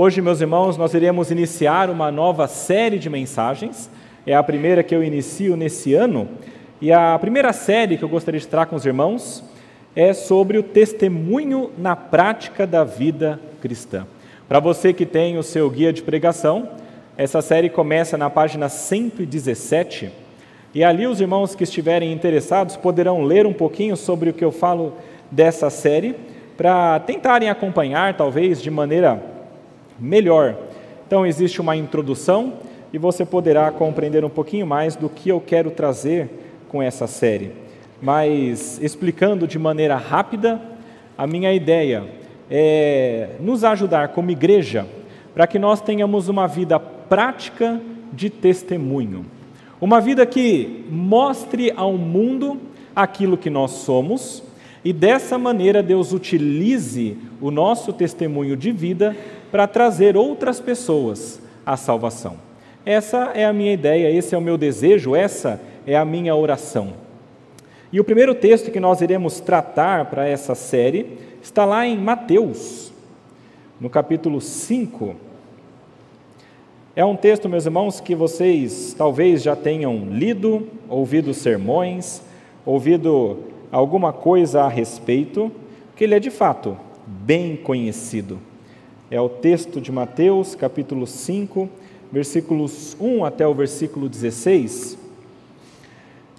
Hoje, meus irmãos, nós iremos iniciar uma nova série de mensagens. É a primeira que eu inicio nesse ano. E a primeira série que eu gostaria de estar com os irmãos é sobre o testemunho na prática da vida cristã. Para você que tem o seu guia de pregação, essa série começa na página 117 e ali os irmãos que estiverem interessados poderão ler um pouquinho sobre o que eu falo dessa série, para tentarem acompanhar, talvez, de maneira melhor. Então, existe uma introdução e você poderá compreender um pouquinho mais do que eu quero trazer com essa série. Mas, explicando de maneira rápida, a minha ideia é nos ajudar como igreja para que nós tenhamos uma vida prática de testemunho. Uma vida que mostre ao mundo aquilo que nós somos e dessa maneira Deus utilize o nosso testemunho de vida para trazer outras pessoas à salvação. Essa é a minha ideia, esse é o meu desejo, essa é a minha oração. E o primeiro texto que nós iremos tratar para essa série está lá em Mateus, no capítulo 5 é um texto, meus irmãos, que vocês talvez já tenham lido, ouvido sermões, ouvido alguma coisa a respeito, que ele é de fato bem conhecido. É o texto de Mateus, capítulo 5, versículos 1 até o versículo 16,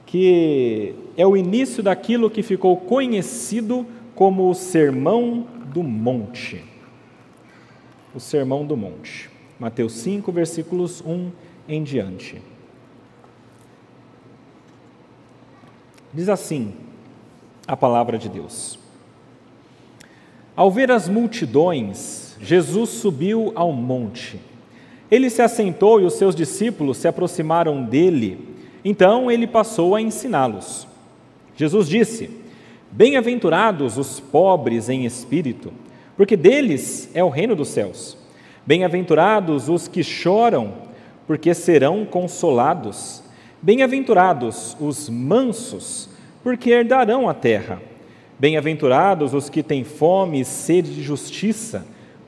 que é o início daquilo que ficou conhecido como o Sermão do Monte. O Sermão do Monte. Mateus 5, versículos 1 em diante. Diz assim a palavra de Deus: Ao ver as multidões, Jesus subiu ao monte. Ele se assentou e os seus discípulos se aproximaram dele. Então ele passou a ensiná-los. Jesus disse: Bem-aventurados os pobres em espírito, porque deles é o reino dos céus. Bem-aventurados os que choram, porque serão consolados. Bem-aventurados os mansos, porque herdarão a terra. Bem-aventurados os que têm fome e sede de justiça,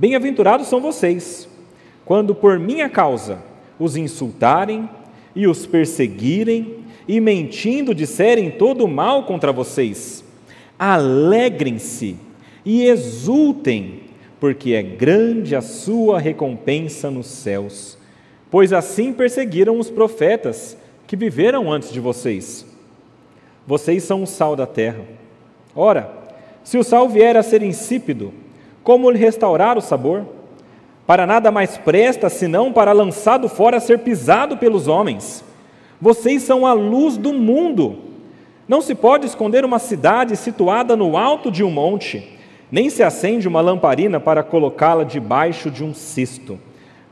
Bem-aventurados são vocês, quando por minha causa os insultarem e os perseguirem e mentindo disserem todo mal contra vocês. Alegrem-se e exultem, porque é grande a sua recompensa nos céus. Pois assim perseguiram os profetas que viveram antes de vocês. Vocês são o sal da terra. Ora, se o sal vier a ser insípido, como lhe restaurar o sabor? Para nada mais presta senão para lançado fora ser pisado pelos homens. Vocês são a luz do mundo. Não se pode esconder uma cidade situada no alto de um monte nem se acende uma lamparina para colocá-la debaixo de um cesto,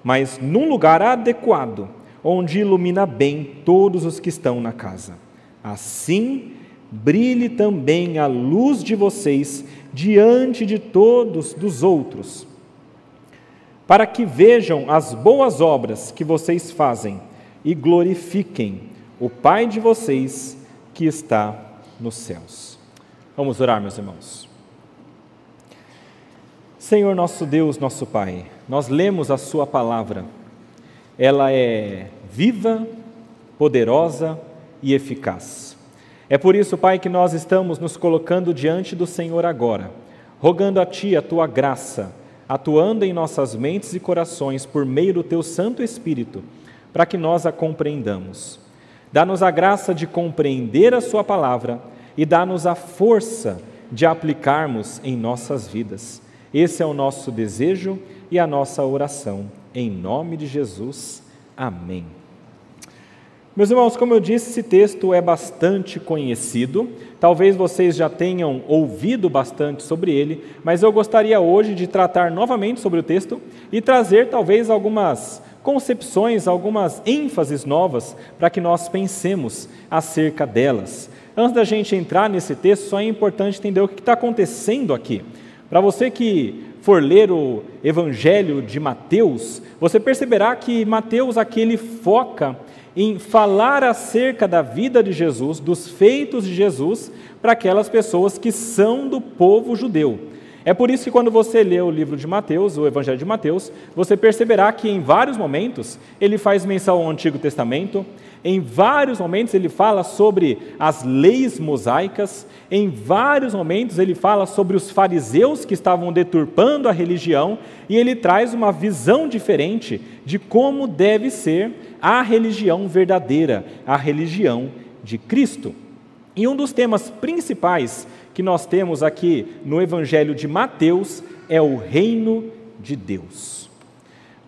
mas num lugar adequado, onde ilumina bem todos os que estão na casa. Assim, brilhe também a luz de vocês diante de todos dos outros, para que vejam as boas obras que vocês fazem e glorifiquem o Pai de vocês que está nos céus. Vamos orar, meus irmãos. Senhor nosso Deus, nosso Pai, nós lemos a Sua palavra, ela é viva, poderosa e eficaz. É por isso, Pai, que nós estamos nos colocando diante do Senhor agora, rogando a Ti a Tua graça, atuando em nossas mentes e corações por meio do Teu Santo Espírito, para que nós a compreendamos. Dá-nos a graça de compreender a Sua palavra e dá-nos a força de aplicarmos em nossas vidas. Esse é o nosso desejo e a nossa oração. Em nome de Jesus. Amém. Meus irmãos, como eu disse, esse texto é bastante conhecido. Talvez vocês já tenham ouvido bastante sobre ele, mas eu gostaria hoje de tratar novamente sobre o texto e trazer talvez algumas concepções, algumas ênfases novas para que nós pensemos acerca delas. Antes da gente entrar nesse texto, só é importante entender o que está acontecendo aqui. Para você que for ler o Evangelho de Mateus, você perceberá que Mateus aqui ele foca em falar acerca da vida de Jesus, dos feitos de Jesus, para aquelas pessoas que são do povo judeu. É por isso que quando você lê o livro de Mateus, o Evangelho de Mateus, você perceberá que em vários momentos ele faz menção ao Antigo Testamento, em vários momentos ele fala sobre as leis mosaicas, em vários momentos ele fala sobre os fariseus que estavam deturpando a religião, e ele traz uma visão diferente de como deve ser a religião verdadeira, a religião de Cristo. E um dos temas principais que nós temos aqui no Evangelho de Mateus é o reino de Deus.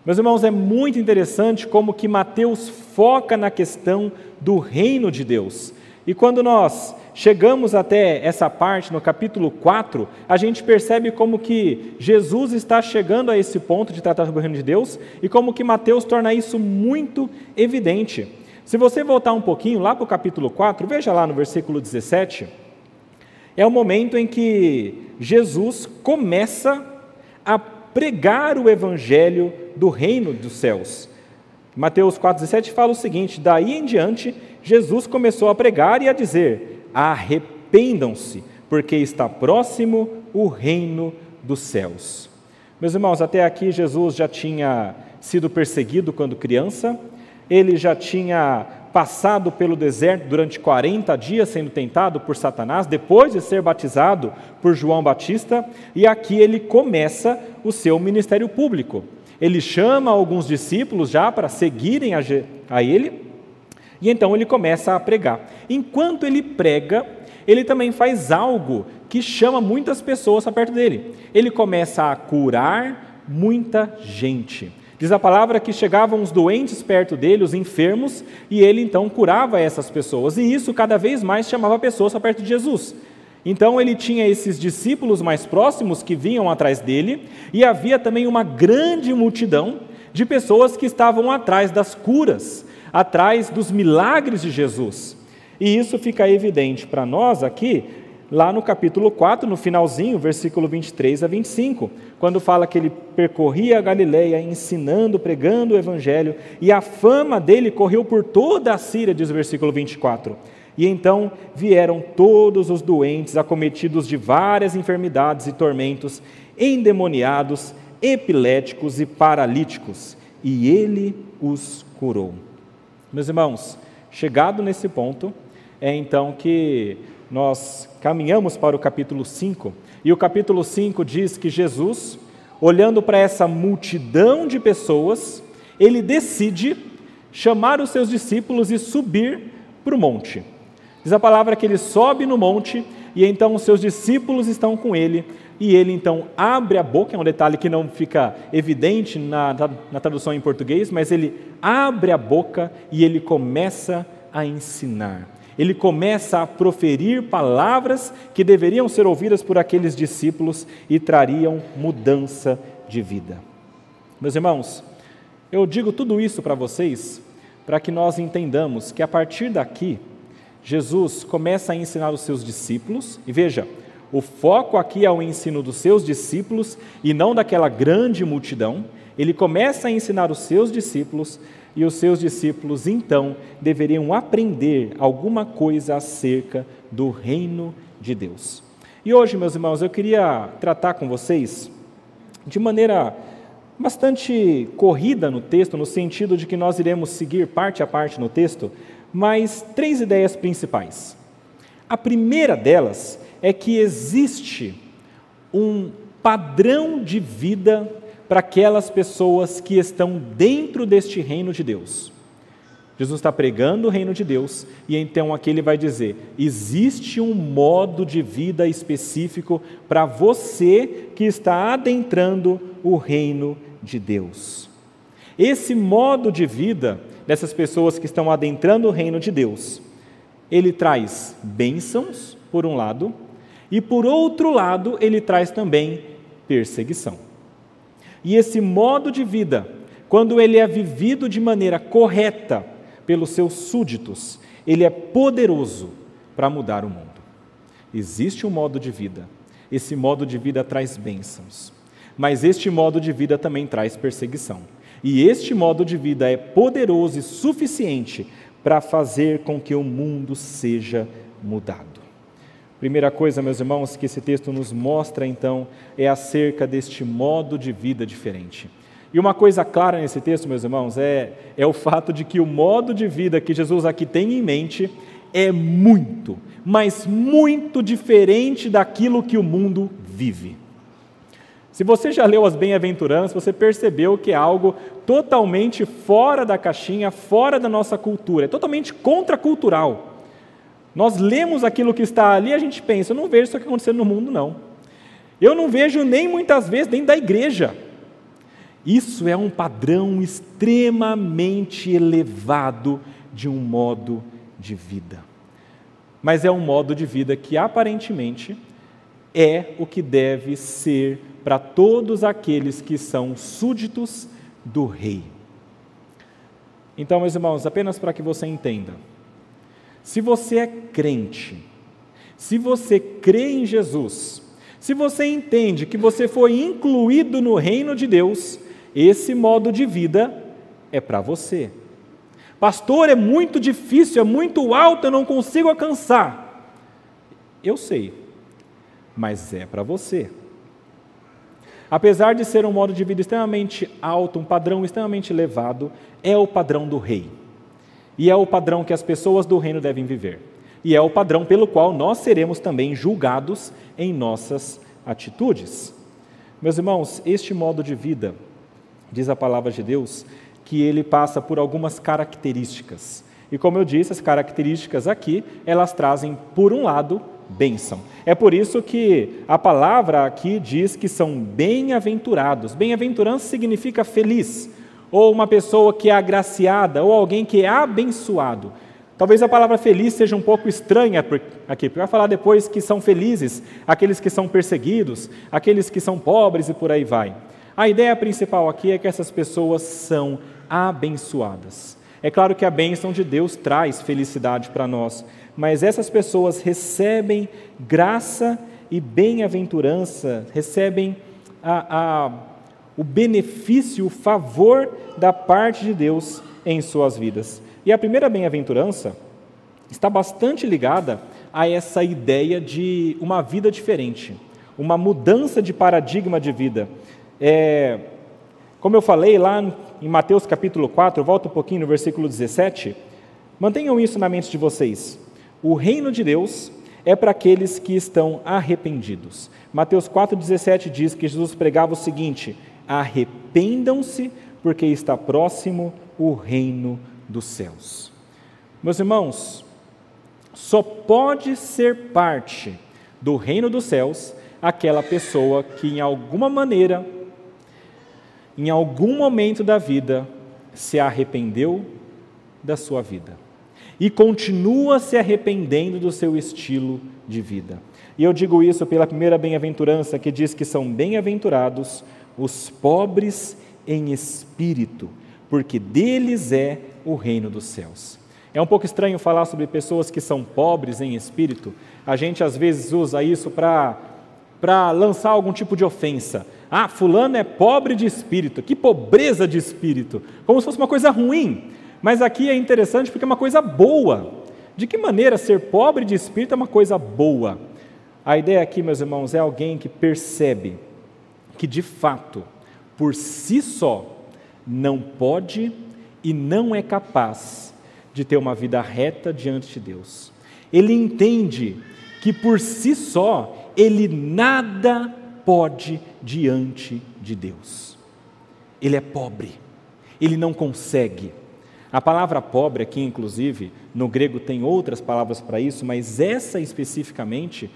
Meus irmãos, é muito interessante como que Mateus foca na questão do reino de Deus. E quando nós chegamos até essa parte, no capítulo 4, a gente percebe como que Jesus está chegando a esse ponto de tratar sobre o reino de Deus e como que Mateus torna isso muito evidente. Se você voltar um pouquinho lá para o capítulo 4, veja lá no versículo 17, é o momento em que Jesus começa a pregar o evangelho do reino dos céus. Mateus 4,17 fala o seguinte: Daí em diante, Jesus começou a pregar e a dizer: Arrependam-se, porque está próximo o reino dos céus. Meus irmãos, até aqui Jesus já tinha sido perseguido quando criança, ele já tinha passado pelo deserto durante 40 dias sendo tentado por Satanás, depois de ser batizado por João Batista, e aqui ele começa o seu ministério público. Ele chama alguns discípulos já para seguirem a, ele, e então ele começa a pregar. Enquanto ele prega, ele também faz algo que chama muitas pessoas para perto dele. Ele começa a curar muita gente. Diz a palavra que chegavam os doentes perto dele, os enfermos, e ele então curava essas pessoas. E isso cada vez mais chamava pessoas para perto de Jesus. Então ele tinha esses discípulos mais próximos que vinham atrás dele, e havia também uma grande multidão de pessoas que estavam atrás das curas, atrás dos milagres de Jesus. E isso fica evidente para nós aqui lá no capítulo 4, no finalzinho, versículo 23 a 25, quando fala que ele percorria a Galileia ensinando, pregando o evangelho, e a fama dele correu por toda a Síria, diz o versículo 24. E então vieram todos os doentes, acometidos de várias enfermidades e tormentos, endemoniados, epiléticos e paralíticos, e ele os curou. Meus irmãos, chegado nesse ponto, é então que nós caminhamos para o capítulo 5, e o capítulo 5 diz que Jesus, olhando para essa multidão de pessoas, ele decide chamar os seus discípulos e subir para o monte. Diz a palavra que ele sobe no monte e então os seus discípulos estão com ele e ele então abre a boca, é um detalhe que não fica evidente na, na tradução em português, mas ele abre a boca e ele começa a ensinar ele começa a proferir palavras que deveriam ser ouvidas por aqueles discípulos e trariam mudança de vida. Meus irmãos, eu digo tudo isso para vocês para que nós entendamos que a partir daqui, Jesus começa a ensinar os seus discípulos, e veja, o foco aqui é o ensino dos seus discípulos e não daquela grande multidão. Ele começa a ensinar os seus discípulos e os seus discípulos então deveriam aprender alguma coisa acerca do reino de Deus. E hoje, meus irmãos, eu queria tratar com vocês de maneira bastante corrida no texto, no sentido de que nós iremos seguir parte a parte no texto, mas três ideias principais. A primeira delas é que existe um padrão de vida para aquelas pessoas que estão dentro deste reino de Deus. Jesus está pregando o reino de Deus e então aqui ele vai dizer: existe um modo de vida específico para você que está adentrando o reino de Deus. Esse modo de vida dessas pessoas que estão adentrando o reino de Deus, ele traz bênçãos, por um lado, e por outro lado, ele traz também perseguição. E esse modo de vida quando ele é vivido de maneira correta pelos seus súditos, ele é poderoso para mudar o mundo. Existe um modo de vida, esse modo de vida traz bênçãos, mas este modo de vida também traz perseguição. E este modo de vida é poderoso e suficiente para fazer com que o mundo seja mudado. Primeira coisa, meus irmãos, que esse texto nos mostra então é acerca deste modo de vida diferente. E uma coisa clara nesse texto, meus irmãos, é, é o fato de que o modo de vida que Jesus aqui tem em mente é muito, mas muito diferente daquilo que o mundo vive. Se você já leu as bem-aventuranças, você percebeu que é algo totalmente fora da caixinha, fora da nossa cultura, é totalmente contracultural. Nós lemos aquilo que está ali e a gente pensa, eu não vejo isso aqui acontecendo no mundo, não. Eu não vejo nem muitas vezes dentro da igreja. Isso é um padrão extremamente elevado de um modo de vida. Mas é um modo de vida que aparentemente é o que deve ser para todos aqueles que são súditos do rei. Então, meus irmãos, apenas para que você entenda, se você é crente, se você crê em Jesus, se você entende que você foi incluído no reino de Deus, esse modo de vida é para você. Pastor, é muito difícil, é muito alto, eu não consigo alcançar. Eu sei, mas é para você. Apesar de ser um modo de vida extremamente alto, um padrão extremamente elevado, é o padrão do rei. E é o padrão que as pessoas do reino devem viver. E é o padrão pelo qual nós seremos também julgados em nossas atitudes. Meus irmãos, este modo de vida diz a palavra de Deus, que ele passa por algumas características. E como eu disse, as características aqui, elas trazem, por um lado, bênção. É por isso que a palavra aqui diz que são bem-aventurados. Bem-aventurança significa feliz, ou uma pessoa que é agraciada, ou alguém que é abençoado. Talvez a palavra feliz seja um pouco estranha aqui, porque vai falar depois que são felizes aqueles que são perseguidos, aqueles que são pobres e por aí vai. A ideia principal aqui é que essas pessoas são abençoadas. É claro que a bênção de Deus traz felicidade para nós, mas essas pessoas recebem graça e bem-aventurança, recebem a, a, o benefício, o favor da parte de Deus em suas vidas. E a primeira bem-aventurança está bastante ligada a essa ideia de uma vida diferente, uma mudança de paradigma de vida. É, como eu falei lá em Mateus capítulo 4, volta um pouquinho no versículo 17, mantenham isso na mente de vocês. O reino de Deus é para aqueles que estão arrependidos. Mateus 4,17 diz que Jesus pregava o seguinte: arrependam-se, porque está próximo o reino dos céus. Meus irmãos, só pode ser parte do reino dos céus aquela pessoa que, em alguma maneira, em algum momento da vida, se arrependeu da sua vida e continua se arrependendo do seu estilo de vida. E eu digo isso pela primeira bem-aventurança, que diz que são bem-aventurados os pobres em espírito, porque deles é o reino dos céus. É um pouco estranho falar sobre pessoas que são pobres em espírito. A gente às vezes usa isso para lançar algum tipo de ofensa. Ah, fulano é pobre de espírito, que pobreza de espírito, como se fosse uma coisa ruim. Mas aqui é interessante porque é uma coisa boa. De que maneira ser pobre de espírito é uma coisa boa? A ideia aqui, meus irmãos, é alguém que percebe que de fato, por si só, não pode e não é capaz de ter uma vida reta diante de Deus. Ele entende que por si só ele nada pode diante de Deus. Ele é pobre, ele não consegue. A palavra pobre aqui, inclusive, no grego tem outras palavras para isso, mas essa especificamente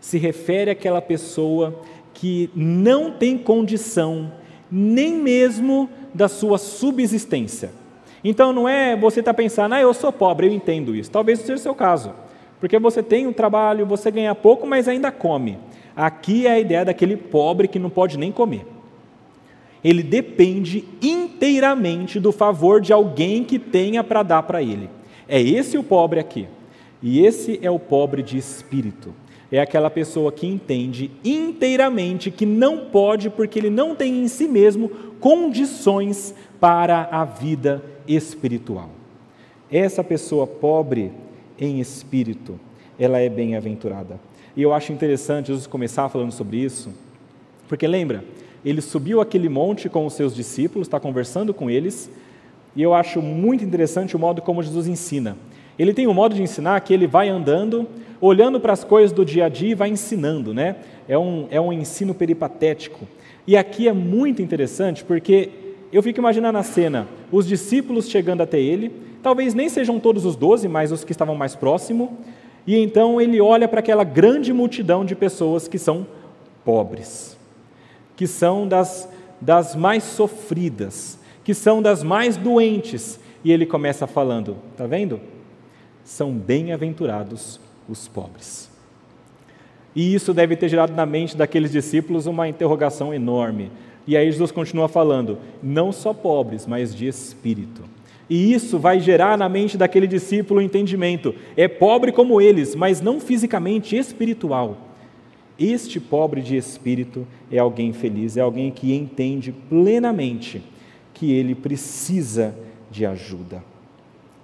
se refere àquela pessoa que não tem condição nem mesmo da sua subsistência. Então não é você estar tá pensando, ah, eu sou pobre, eu entendo isso. Talvez seja o seu caso, porque você tem um trabalho, você ganha pouco, mas ainda come. Aqui é a ideia daquele pobre que não pode nem comer. ele depende inteiramente do favor de alguém que tenha para dar para ele. É esse o pobre aqui. E esse é o pobre de espírito. É aquela pessoa que entende inteiramente que não pode, porque ele não tem em si mesmo condições para a vida espiritual. Essa pessoa pobre em espírito, ela é bem-aventurada. E eu acho interessante Jesus começar falando sobre isso, porque lembra, ele subiu aquele monte com os seus discípulos, está conversando com eles, e eu acho muito interessante o modo como Jesus ensina. Ele tem um modo de ensinar que ele vai andando, olhando para as coisas do dia a dia e vai ensinando, né? É um, é um ensino peripatético. E aqui é muito interessante porque eu fico imaginando a cena, os discípulos chegando até ele, talvez nem sejam todos os doze, mas os que estavam mais próximos, e então ele olha para aquela grande multidão de pessoas que são pobres que são das, das mais sofridas, que são das mais doentes. E ele começa falando: está vendo? São bem-aventurados os pobres. E isso deve ter gerado na mente daqueles discípulos uma interrogação enorme. E aí Jesus continua falando: não só pobres, mas de espírito. E isso vai gerar na mente daquele discípulo o entendimento: é pobre como eles, mas não fisicamente, espiritual. Este pobre de espírito é alguém feliz, é alguém que entende plenamente que ele precisa de ajuda.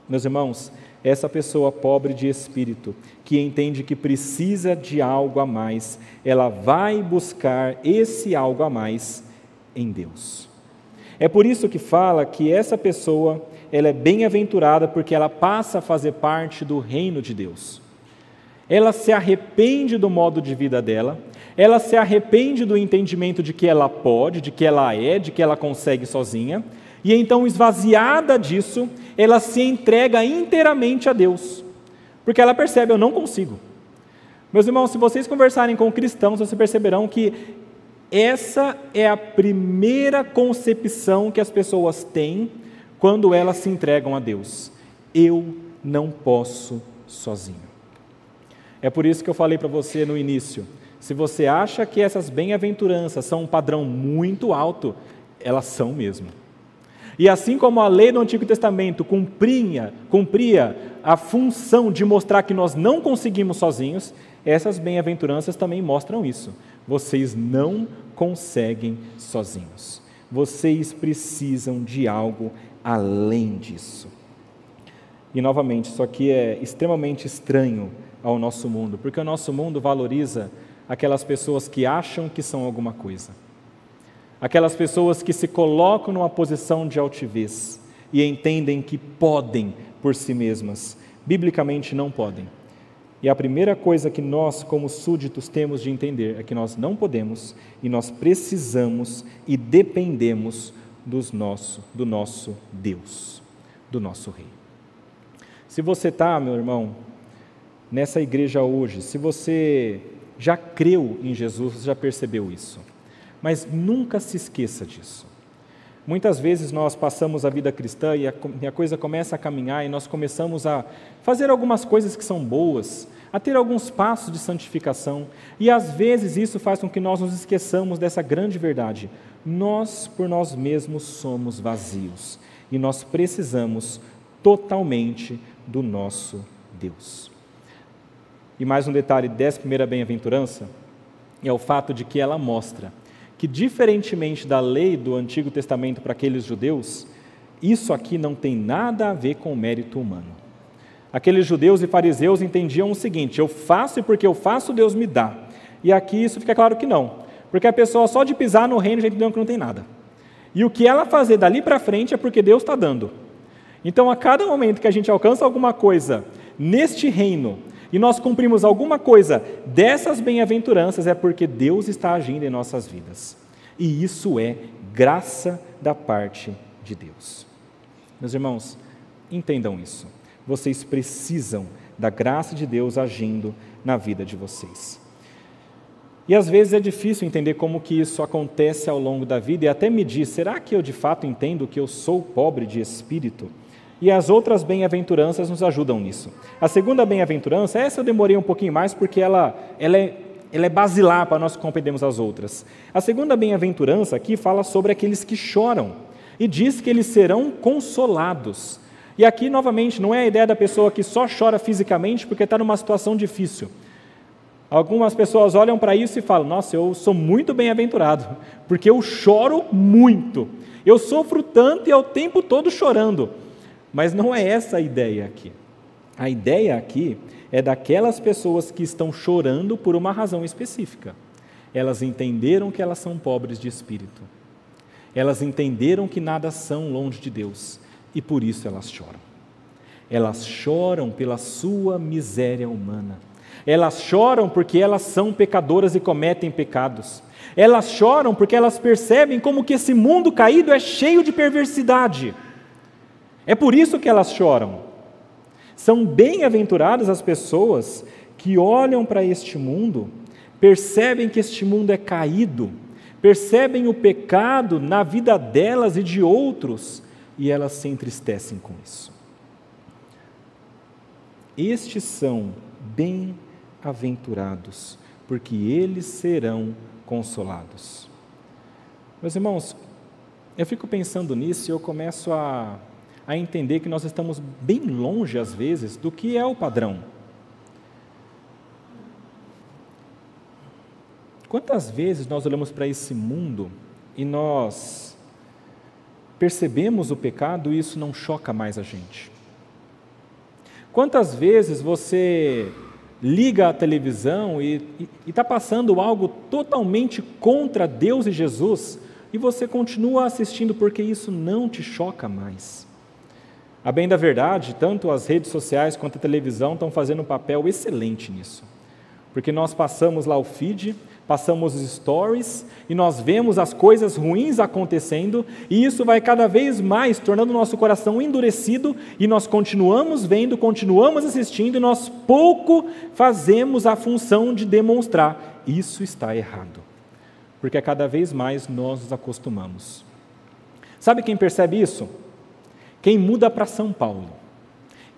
Meus irmãos, essa pessoa pobre de espírito, que entende que precisa de algo a mais, ela vai buscar esse algo a mais em Deus. É por isso que fala que essa pessoa, ela é bem-aventurada porque ela passa a fazer parte do reino de Deus ela se arrepende do modo de vida dela, ela se arrepende do entendimento de que ela pode, de que ela é, de que ela consegue sozinha, e então, esvaziada disso, ela se entrega inteiramente a Deus, porque ela percebe: eu não consigo. Meus irmãos, se vocês conversarem com cristãos, vocês perceberão que essa é a primeira concepção que as pessoas têm quando elas se entregam a Deus. Eu não posso sozinho. É por isso que eu falei para você no início. Se você acha que essas bem-aventuranças são um padrão muito alto, elas são mesmo. E assim como a lei do Antigo Testamento cumpria, cumpria a função de mostrar que nós não conseguimos sozinhos, essas bem-aventuranças também mostram isso. Vocês não conseguem sozinhos. Vocês precisam de algo além disso. E novamente, isso aqui é extremamente estranho ao nosso mundo, porque o nosso mundo valoriza aquelas pessoas que acham que são alguma coisa, aquelas pessoas que se colocam numa posição de altivez e entendem que podem por si mesmas, biblicamente não podem. E a primeira coisa que nós, como súditos, temos de entender é que nós não podemos e nós precisamos e dependemos dos nosso, do nosso Deus, do nosso Rei. Se você está, meu irmão, nessa igreja hoje, se você já creu em Jesus, já percebeu isso. Mas nunca se esqueça disso. Muitas vezes nós passamos a vida cristã e a, e a, coisa começa a caminhar e nós começamos a fazer algumas coisas que são boas, a ter alguns passos de santificação, e às vezes isso faz com que nós nos esqueçamos dessa grande verdade. Nós, por nós mesmos, somos vazios e nós precisamos totalmente do nosso Deus. E mais um detalhe dessa primeira bem-aventurança é o fato de que ela mostra que, diferentemente da lei do Antigo Testamento para aqueles judeus, isso aqui não tem nada a ver com o mérito humano. Aqueles judeus e fariseus entendiam o seguinte: eu faço e porque eu faço, Deus me dá. E aqui isso fica claro que não, porque a pessoa só de pisar no reino já entendeu que não tem nada. E o que ela fazer dali para frente é porque Deus está dando. Então, a cada momento que a gente alcança alguma coisa neste reino, e nós cumprimos alguma coisa dessas bem-aventuranças, é porque Deus está agindo em nossas vidas. E isso é graça da parte de Deus. Meus irmãos, entendam isso. Vocês precisam da graça de Deus agindo na vida de vocês. E às vezes é difícil entender como que isso acontece ao longo da vida e até me diz, será que eu de fato entendo que eu sou pobre de espírito? E as outras bem-aventuranças nos ajudam nisso. A segunda bem-aventurança, essa eu demorei um pouquinho mais porque ela, ela é ela é basilar para nós compreendermos as outras. A segunda bem-aventurança aqui fala sobre aqueles que choram e diz que eles serão consolados. E aqui, novamente, não é a ideia da pessoa que só chora fisicamente porque está numa situação difícil. Algumas pessoas olham para isso e falam: Nossa, eu sou muito bem-aventurado, porque eu choro muito. Eu sofro tanto e é o tempo todo chorando. Mas não é essa a ideia aqui. A ideia aqui é daquelas pessoas que estão chorando por uma razão específica. Elas entenderam que elas são pobres de espírito. Elas entenderam que nada são longe de Deus e por isso elas choram. Elas choram pela sua miséria humana. Elas choram porque elas são pecadoras e cometem pecados. Elas choram porque elas percebem como que esse mundo caído é cheio de perversidade. É por isso que elas choram. São bem-aventuradas as pessoas que olham para este mundo, percebem que este mundo é caído, percebem o pecado na vida delas e de outros, e elas se entristecem com isso. Estes são bem-aventurados, porque eles serão consolados. Meus irmãos, eu fico pensando nisso e eu começo a a entender que nós estamos bem longe, às vezes, do que é o padrão. Quantas vezes nós olhamos para esse mundo e nós percebemos o pecado e isso não choca mais a gente? Quantas vezes você liga a televisão e está passando algo totalmente contra Deus e Jesus e você continua assistindo porque isso não te choca mais? A bem da verdade, tanto as redes sociais quanto a televisão estão fazendo um papel excelente nisso. Porque nós passamos lá o feed, passamos os stories e nós vemos as coisas ruins acontecendo, e isso vai cada vez mais tornando o nosso coração endurecido, e nós continuamos vendo, continuamos assistindo, e nós pouco fazemos a função de demonstrar: isso está errado. Porque a cada vez mais nós nos acostumamos. Sabe quem percebe isso? Quem muda para São Paulo,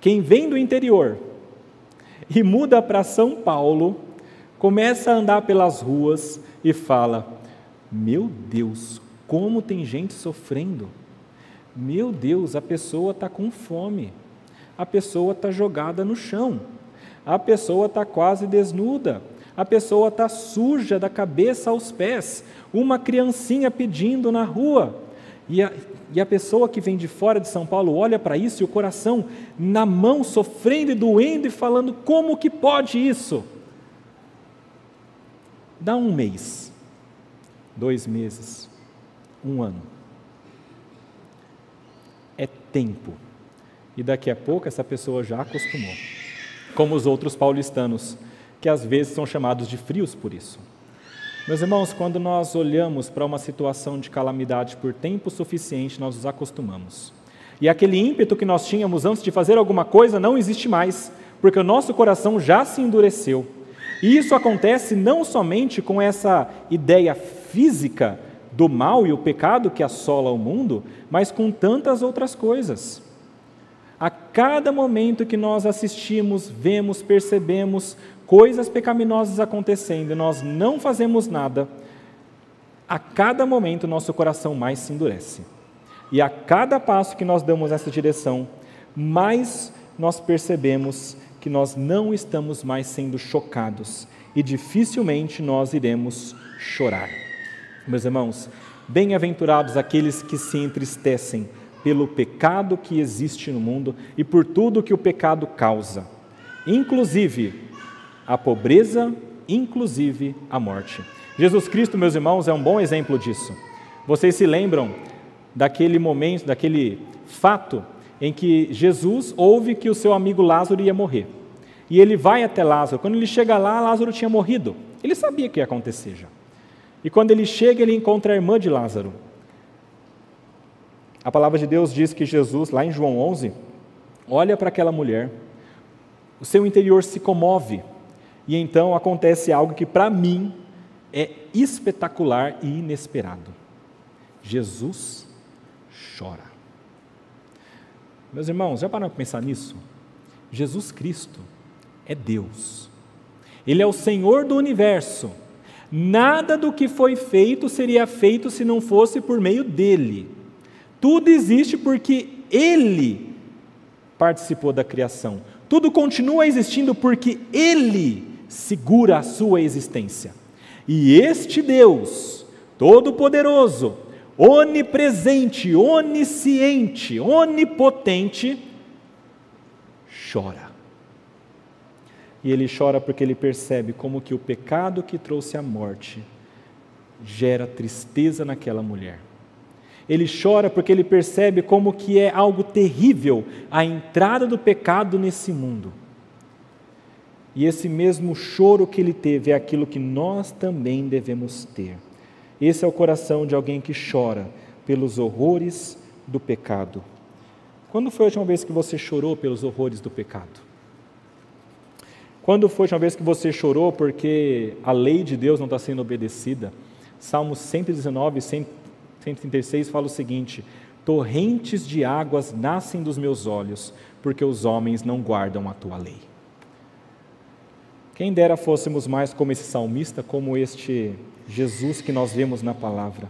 quem vem do interior e muda para São Paulo, começa a andar pelas ruas e fala: Meu Deus, como tem gente sofrendo. Meu Deus, a pessoa está com fome, a pessoa está jogada no chão, a pessoa está quase desnuda, a pessoa está suja da cabeça aos pés, uma criancinha pedindo na rua. E a, e a pessoa que vem de fora de São Paulo olha para isso e o coração na mão, sofrendo e doendo e falando: como que pode isso? Dá um mês, dois meses, um ano. É tempo. E daqui a pouco essa pessoa já acostumou. Como os outros paulistanos, que às vezes são chamados de frios por isso. Meus irmãos, quando nós olhamos para uma situação de calamidade por tempo suficiente, nós nos acostumamos. E aquele ímpeto que nós tínhamos antes de fazer alguma coisa não existe mais, porque o nosso coração já se endureceu. E isso acontece não somente com essa ideia física do mal e o pecado que assola o mundo, mas com tantas outras coisas. A cada momento que nós assistimos, vemos, percebemos coisas pecaminosas acontecendo e nós não fazemos nada, a cada momento nosso coração mais se endurece. E a cada passo que nós damos nessa direção, mais nós percebemos que nós não estamos mais sendo chocados e dificilmente nós iremos chorar. Meus irmãos, bem-aventurados aqueles que se entristecem pelo pecado que existe no mundo e por tudo que o pecado causa, inclusive a pobreza, inclusive a morte. Jesus Cristo, meus irmãos, é um bom exemplo disso. Vocês se lembram daquele momento, daquele fato em que Jesus ouve que o seu amigo Lázaro ia morrer. E ele vai até Lázaro. Quando ele chega lá, Lázaro tinha morrido. Ele sabia que ia acontecer já. E quando ele chega, ele encontra a irmã de Lázaro. A palavra de Deus diz que Jesus, lá em João 11, olha para aquela mulher, o seu interior se comove, e então acontece algo que para mim é espetacular e inesperado. Jesus chora. Meus irmãos, já pararam para pensar nisso? Jesus Cristo é Deus. Ele é o Senhor do universo. Nada do que foi feito seria feito se não fosse por meio dele. Tudo existe porque ele participou da criação. Tudo continua existindo porque ele segura a sua existência. E este Deus, Todo-Poderoso, onipresente, onisciente, onipotente, chora. E ele chora porque ele percebe como que o pecado que trouxe a morte gera tristeza naquela mulher. Ele chora porque ele percebe como que é algo terrível a entrada do pecado nesse mundo. E esse mesmo choro que ele teve é aquilo que nós também devemos ter. Esse é o coração de alguém que chora pelos horrores do pecado. Quando foi a última vez que você chorou pelos horrores do pecado? Quando foi a última vez que você chorou porque a lei de Deus não está sendo obedecida? Salmos 119 e 136 fala o seguinte: Torrentes de águas nascem dos meus olhos, porque os homens não guardam a tua lei. Quem dera fôssemos mais como esse salmista, como este Jesus que nós vemos na palavra.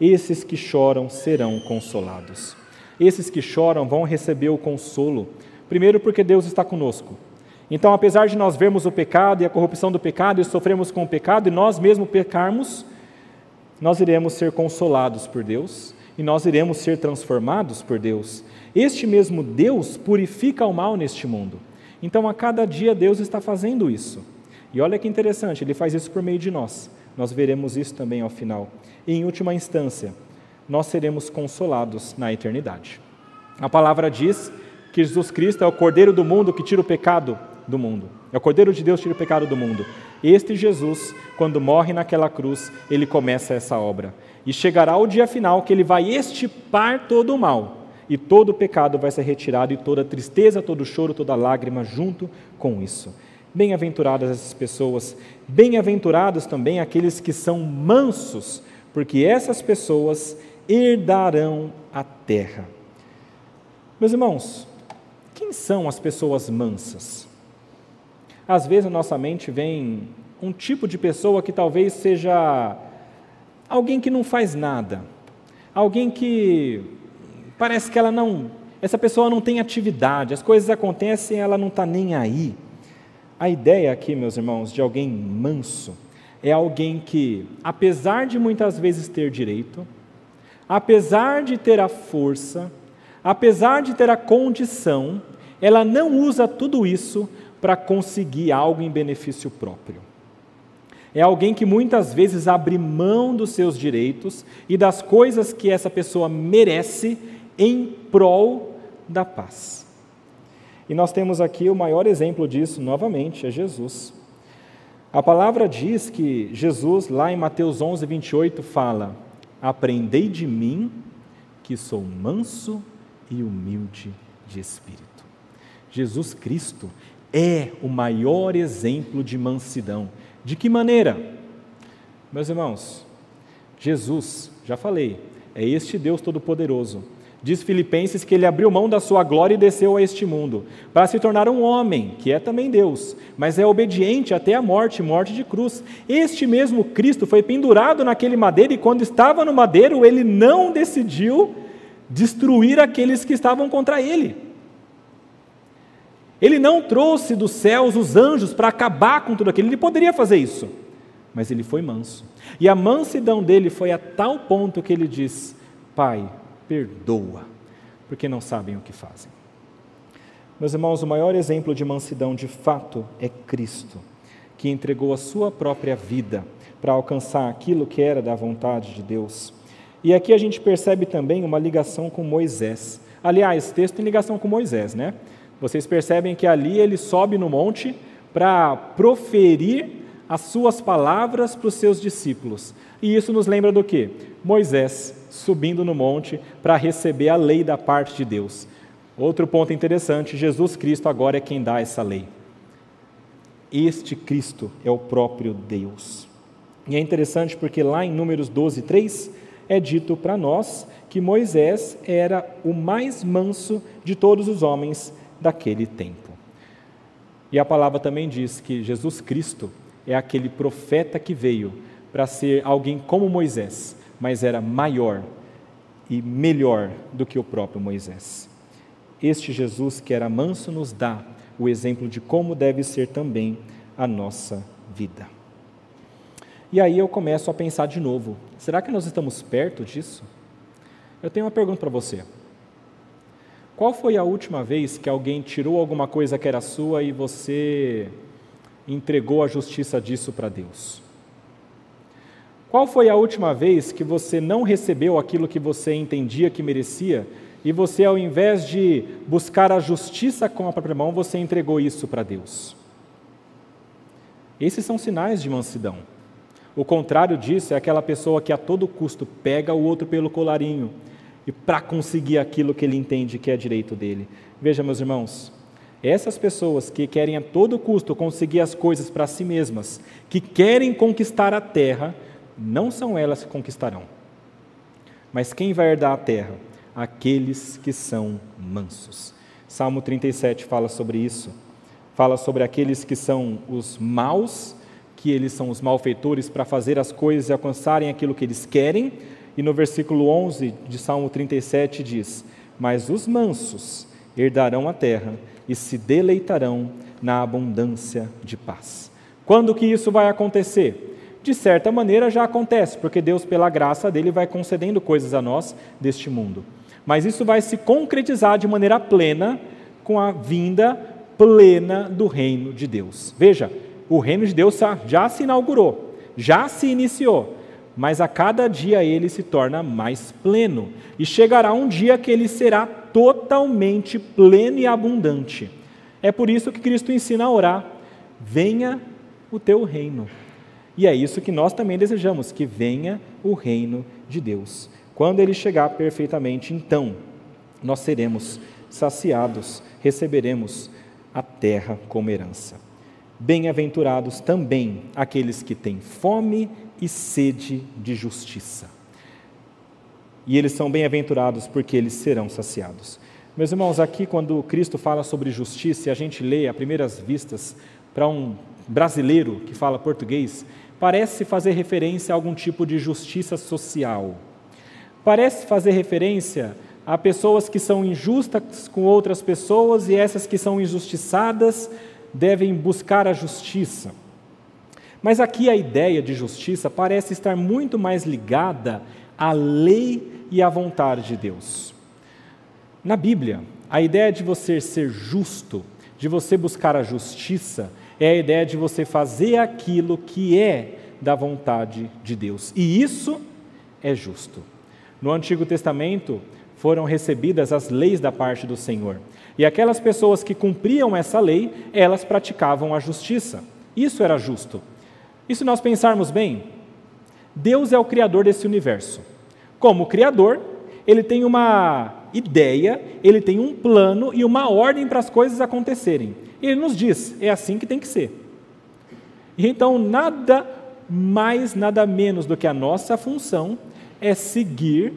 Esses que choram serão consolados. Esses que choram vão receber o consolo. Primeiro, porque Deus está conosco. Então, apesar de nós vermos o pecado e a corrupção do pecado e sofremos com o pecado e nós mesmos pecarmos, nós iremos ser consolados por Deus e nós iremos ser transformados por Deus. Este mesmo Deus purifica o mal neste mundo. Então, a cada dia, Deus está fazendo isso. E olha que interessante, ele faz isso por meio de nós. Nós veremos isso também ao final. E, em última instância, nós seremos consolados na eternidade. A palavra diz que Jesus Cristo é o Cordeiro do mundo que tira o pecado do mundo. É o Cordeiro de Deus que tira o pecado do mundo. Este Jesus, quando morre naquela cruz, ele começa essa obra. E chegará o dia final que ele vai estipar todo o mal. E todo o pecado vai ser retirado, e toda tristeza, todo choro, toda lágrima junto com isso. Bem-aventuradas essas pessoas, bem-aventurados também aqueles que são mansos, porque essas pessoas herdarão a terra. Meus irmãos, quem são as pessoas mansas? Às vezes na nossa mente vem um tipo de pessoa que talvez seja alguém que não faz nada, alguém que parece que ela não, essa pessoa não tem atividade, as coisas acontecem, ela não está nem aí. A ideia aqui, meus irmãos, de alguém manso é alguém que, apesar de muitas vezes ter direito, apesar de ter a força, apesar de ter a condição, ela não usa tudo isso para conseguir algo em benefício próprio. É alguém que muitas vezes abre mão dos seus direitos e das coisas que essa pessoa merece em prol da paz. E nós temos aqui o maior exemplo disso, novamente, é Jesus. A palavra diz que Jesus, lá em Mateus 11, 28, fala: Aprendei de mim, que sou manso e humilde de espírito. Jesus Cristo é o maior exemplo de mansidão. De que maneira? Meus irmãos, Jesus, já falei, é este Deus Todo-Poderoso Diz Filipenses que ele abriu mão da sua glória e desceu a este mundo, para se tornar um homem, que é também Deus, mas é obediente até a morte morte de cruz. Este mesmo Cristo foi pendurado naquele madeiro, e quando estava no madeiro, ele não decidiu destruir aqueles que estavam contra ele. Ele não trouxe dos céus os anjos para acabar com tudo aquilo, ele poderia fazer isso, mas ele foi manso. E a mansidão dele foi a tal ponto que ele diz: Pai, perdoa, porque não sabem o que fazem. Meus irmãos, o maior exemplo de mansidão de fato é Cristo, que entregou a sua própria vida para alcançar aquilo que era da vontade de Deus. E aqui a gente percebe também uma ligação com Moisés. Aliás, texto tem ligação com Moisés, né? Vocês percebem que ali ele sobe no monte para proferir as suas palavras para os seus discípulos. E isso nos lembra do que? Moisés subindo no monte para receber a lei da parte de Deus. Outro ponto interessante: Jesus Cristo agora é quem dá essa lei. Este Cristo é o próprio Deus. E é interessante porque lá em Números 12, 3, é dito para nós que Moisés era o mais manso de todos os homens daquele tempo. E a palavra também diz que Jesus Cristo é aquele profeta que veio para ser alguém como Moisés, mas era maior e melhor do que o próprio Moisés. Este Jesus que era manso nos dá o exemplo de como deve ser também a nossa vida. E aí eu começo a pensar de novo: será que nós estamos perto disso? Eu tenho uma pergunta para você. Qual foi a última vez que alguém tirou alguma coisa que era sua e você entregou a justiça disso para Deus? Qual foi a última vez que você não recebeu aquilo que você entendia que merecia e você, ao invés de buscar a justiça com a própria mão, você entregou isso para Deus? Esses são sinais de mansidão. O contrário disso é aquela pessoa que a todo custo pega o outro pelo colarinho e para conseguir aquilo que ele entende que é direito dele. Veja, meus irmãos, essas pessoas que querem a todo custo conseguir as coisas para si mesmas, que querem conquistar a terra, não são elas que conquistarão. Mas quem vai herdar a terra? Aqueles que são mansos. Salmo 37 fala sobre isso. Fala sobre aqueles que são os maus, que eles são os malfeitores para fazer as coisas e alcançarem aquilo que eles querem. E no versículo 11 de Salmo 37 diz: Mas os mansos herdarão a terra e se deleitarão na abundância de paz. Quando que isso vai acontecer? De certa maneira já acontece, porque Deus, pela graça dele, vai concedendo coisas a nós deste mundo. Mas isso vai se concretizar de maneira plena com a vinda plena do reino de Deus. Veja, o reino de Deus já se inaugurou, já se iniciou, mas a cada dia ele se torna mais pleno. E chegará um dia que ele será totalmente pleno e abundante. É por isso que Cristo ensina a orar: venha o teu reino. E é isso que nós também desejamos, que venha o reino de Deus. Quando ele chegar perfeitamente, então nós seremos saciados, receberemos a terra como herança. Bem-aventurados também aqueles que têm fome e sede de justiça. E eles são bem-aventurados porque eles serão saciados. Meus irmãos, aqui quando Cristo fala sobre justiça, e a gente lê a primeiras vistas para um brasileiro que fala português, parece fazer referência a algum tipo de justiça social. Parece fazer referência a pessoas que são injustas com outras pessoas e essas que são injustiçadas devem buscar a justiça. Mas aqui a ideia de justiça parece estar muito mais ligada à lei e à vontade de Deus. Na Bíblia, a ideia de você ser justo, de você buscar a justiça, é a ideia de você fazer aquilo que é da vontade de Deus. E isso é justo. No Antigo Testamento foram recebidas as leis da parte do Senhor. E aquelas pessoas que cumpriam essa lei, elas praticavam a justiça. Isso era justo. E se nós pensarmos bem, Deus é o criador desse universo. Como criador, ele tem uma ideia, ele tem um plano e uma ordem para as coisas acontecerem. Ele nos diz: é assim que tem que ser. E então, nada mais, nada menos do que a nossa função é seguir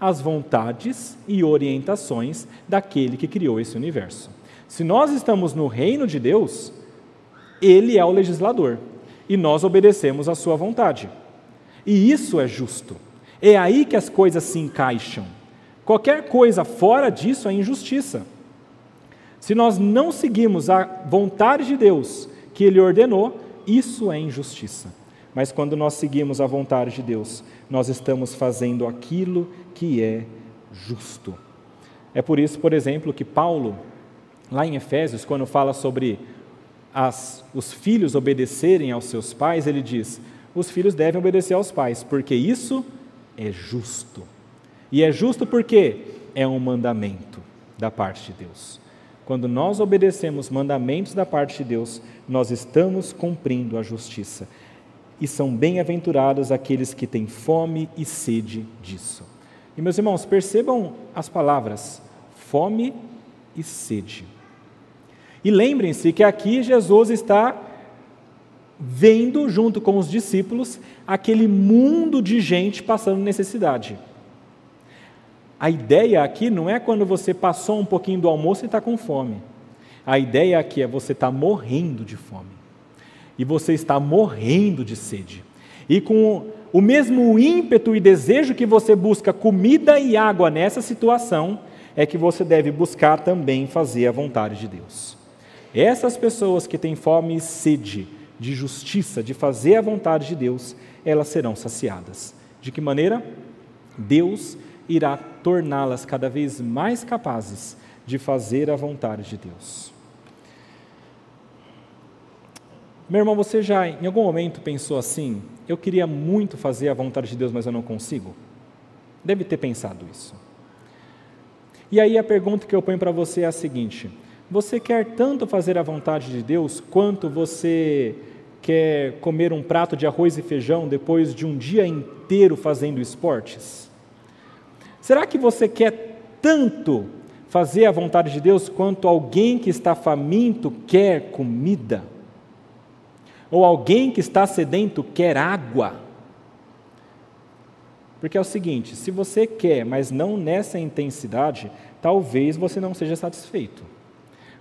as vontades e orientações daquele que criou esse universo. Se nós estamos no reino de Deus, ele é o legislador e nós obedecemos a sua vontade. E isso é justo. É aí que as coisas se encaixam. Qualquer coisa fora disso é injustiça. Se nós não seguimos a vontade de Deus que Ele ordenou, isso é injustiça. Mas quando nós seguimos a vontade de Deus, nós estamos fazendo aquilo que é justo. É por isso, por exemplo, que Paulo, lá em Efésios, quando fala sobre as, os filhos obedecerem aos seus pais, ele diz: os filhos devem obedecer aos pais, porque isso é justo. E é justo porque é um mandamento da parte de Deus. Quando nós obedecemos mandamentos da parte de Deus, nós estamos cumprindo a justiça. E são bem-aventurados aqueles que têm fome e sede disso. E meus irmãos, percebam as palavras fome e sede. E lembrem-se que aqui Jesus está vendo, junto com os discípulos, aquele mundo de gente passando necessidade. A ideia aqui não é quando você passou um pouquinho do almoço e está com fome. A ideia aqui é você estar tá morrendo de fome. E você está morrendo de sede. E com o mesmo ímpeto e desejo que você busca comida e água nessa situação, é que você deve buscar também fazer a vontade de Deus. Essas pessoas que têm fome e sede de justiça, de fazer a vontade de Deus, elas serão saciadas. De que maneira? Deus irá torná-las cada vez mais capazes de fazer a vontade de Deus. Meu irmão, você já em algum momento pensou assim: eu queria muito fazer a vontade de Deus, mas eu não consigo? Deve ter pensado isso. E aí a pergunta que eu ponho para você é a seguinte: você quer tanto fazer a vontade de Deus quanto você quer comer um prato de arroz e feijão depois de um dia inteiro fazendo esportes? Será que você quer tanto fazer a vontade de Deus quanto alguém que está faminto quer comida? Ou alguém que está sedento quer água? Porque é o seguinte: se você quer, mas não nessa intensidade, talvez você não seja satisfeito.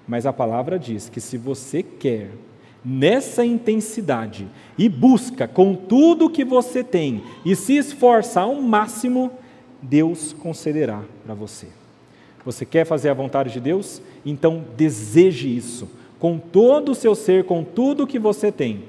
Mas a palavra diz que se você quer nessa intensidade e busca com tudo que você tem e se esforça ao máximo, Deus concederá para você. Você quer fazer a vontade de Deus? Então deseje isso, com todo o seu ser, com tudo que você tem.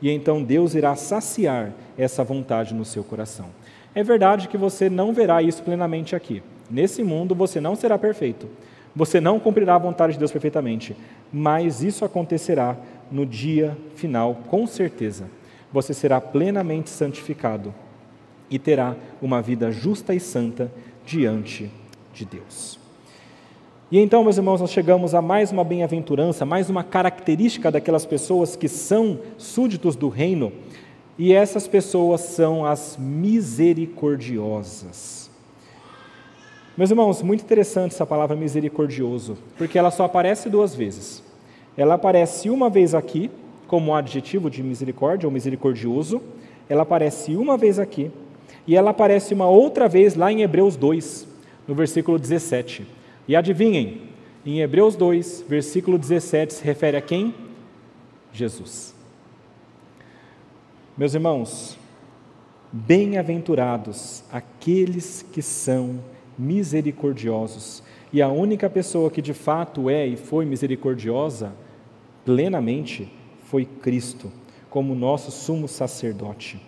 E então Deus irá saciar essa vontade no seu coração. É verdade que você não verá isso plenamente aqui. Nesse mundo você não será perfeito. Você não cumprirá a vontade de Deus perfeitamente, mas isso acontecerá no dia final, com certeza. Você será plenamente santificado e terá uma vida justa e santa diante de Deus. E então, meus irmãos, nós chegamos a mais uma bem-aventurança, mais uma característica daquelas pessoas que são súditos do reino, e essas pessoas são as misericordiosas. Meus irmãos, muito interessante essa palavra misericordioso, porque ela só aparece duas vezes. Ela aparece uma vez aqui, como adjetivo de misericórdia ou misericordioso, ela aparece uma vez aqui, e ela aparece uma outra vez lá em Hebreus 2, no versículo 17. E adivinhem, em Hebreus 2, versículo 17, se refere a quem? Jesus. Meus irmãos, bem-aventurados aqueles que são misericordiosos. E a única pessoa que de fato é e foi misericordiosa plenamente foi Cristo, como nosso sumo sacerdote.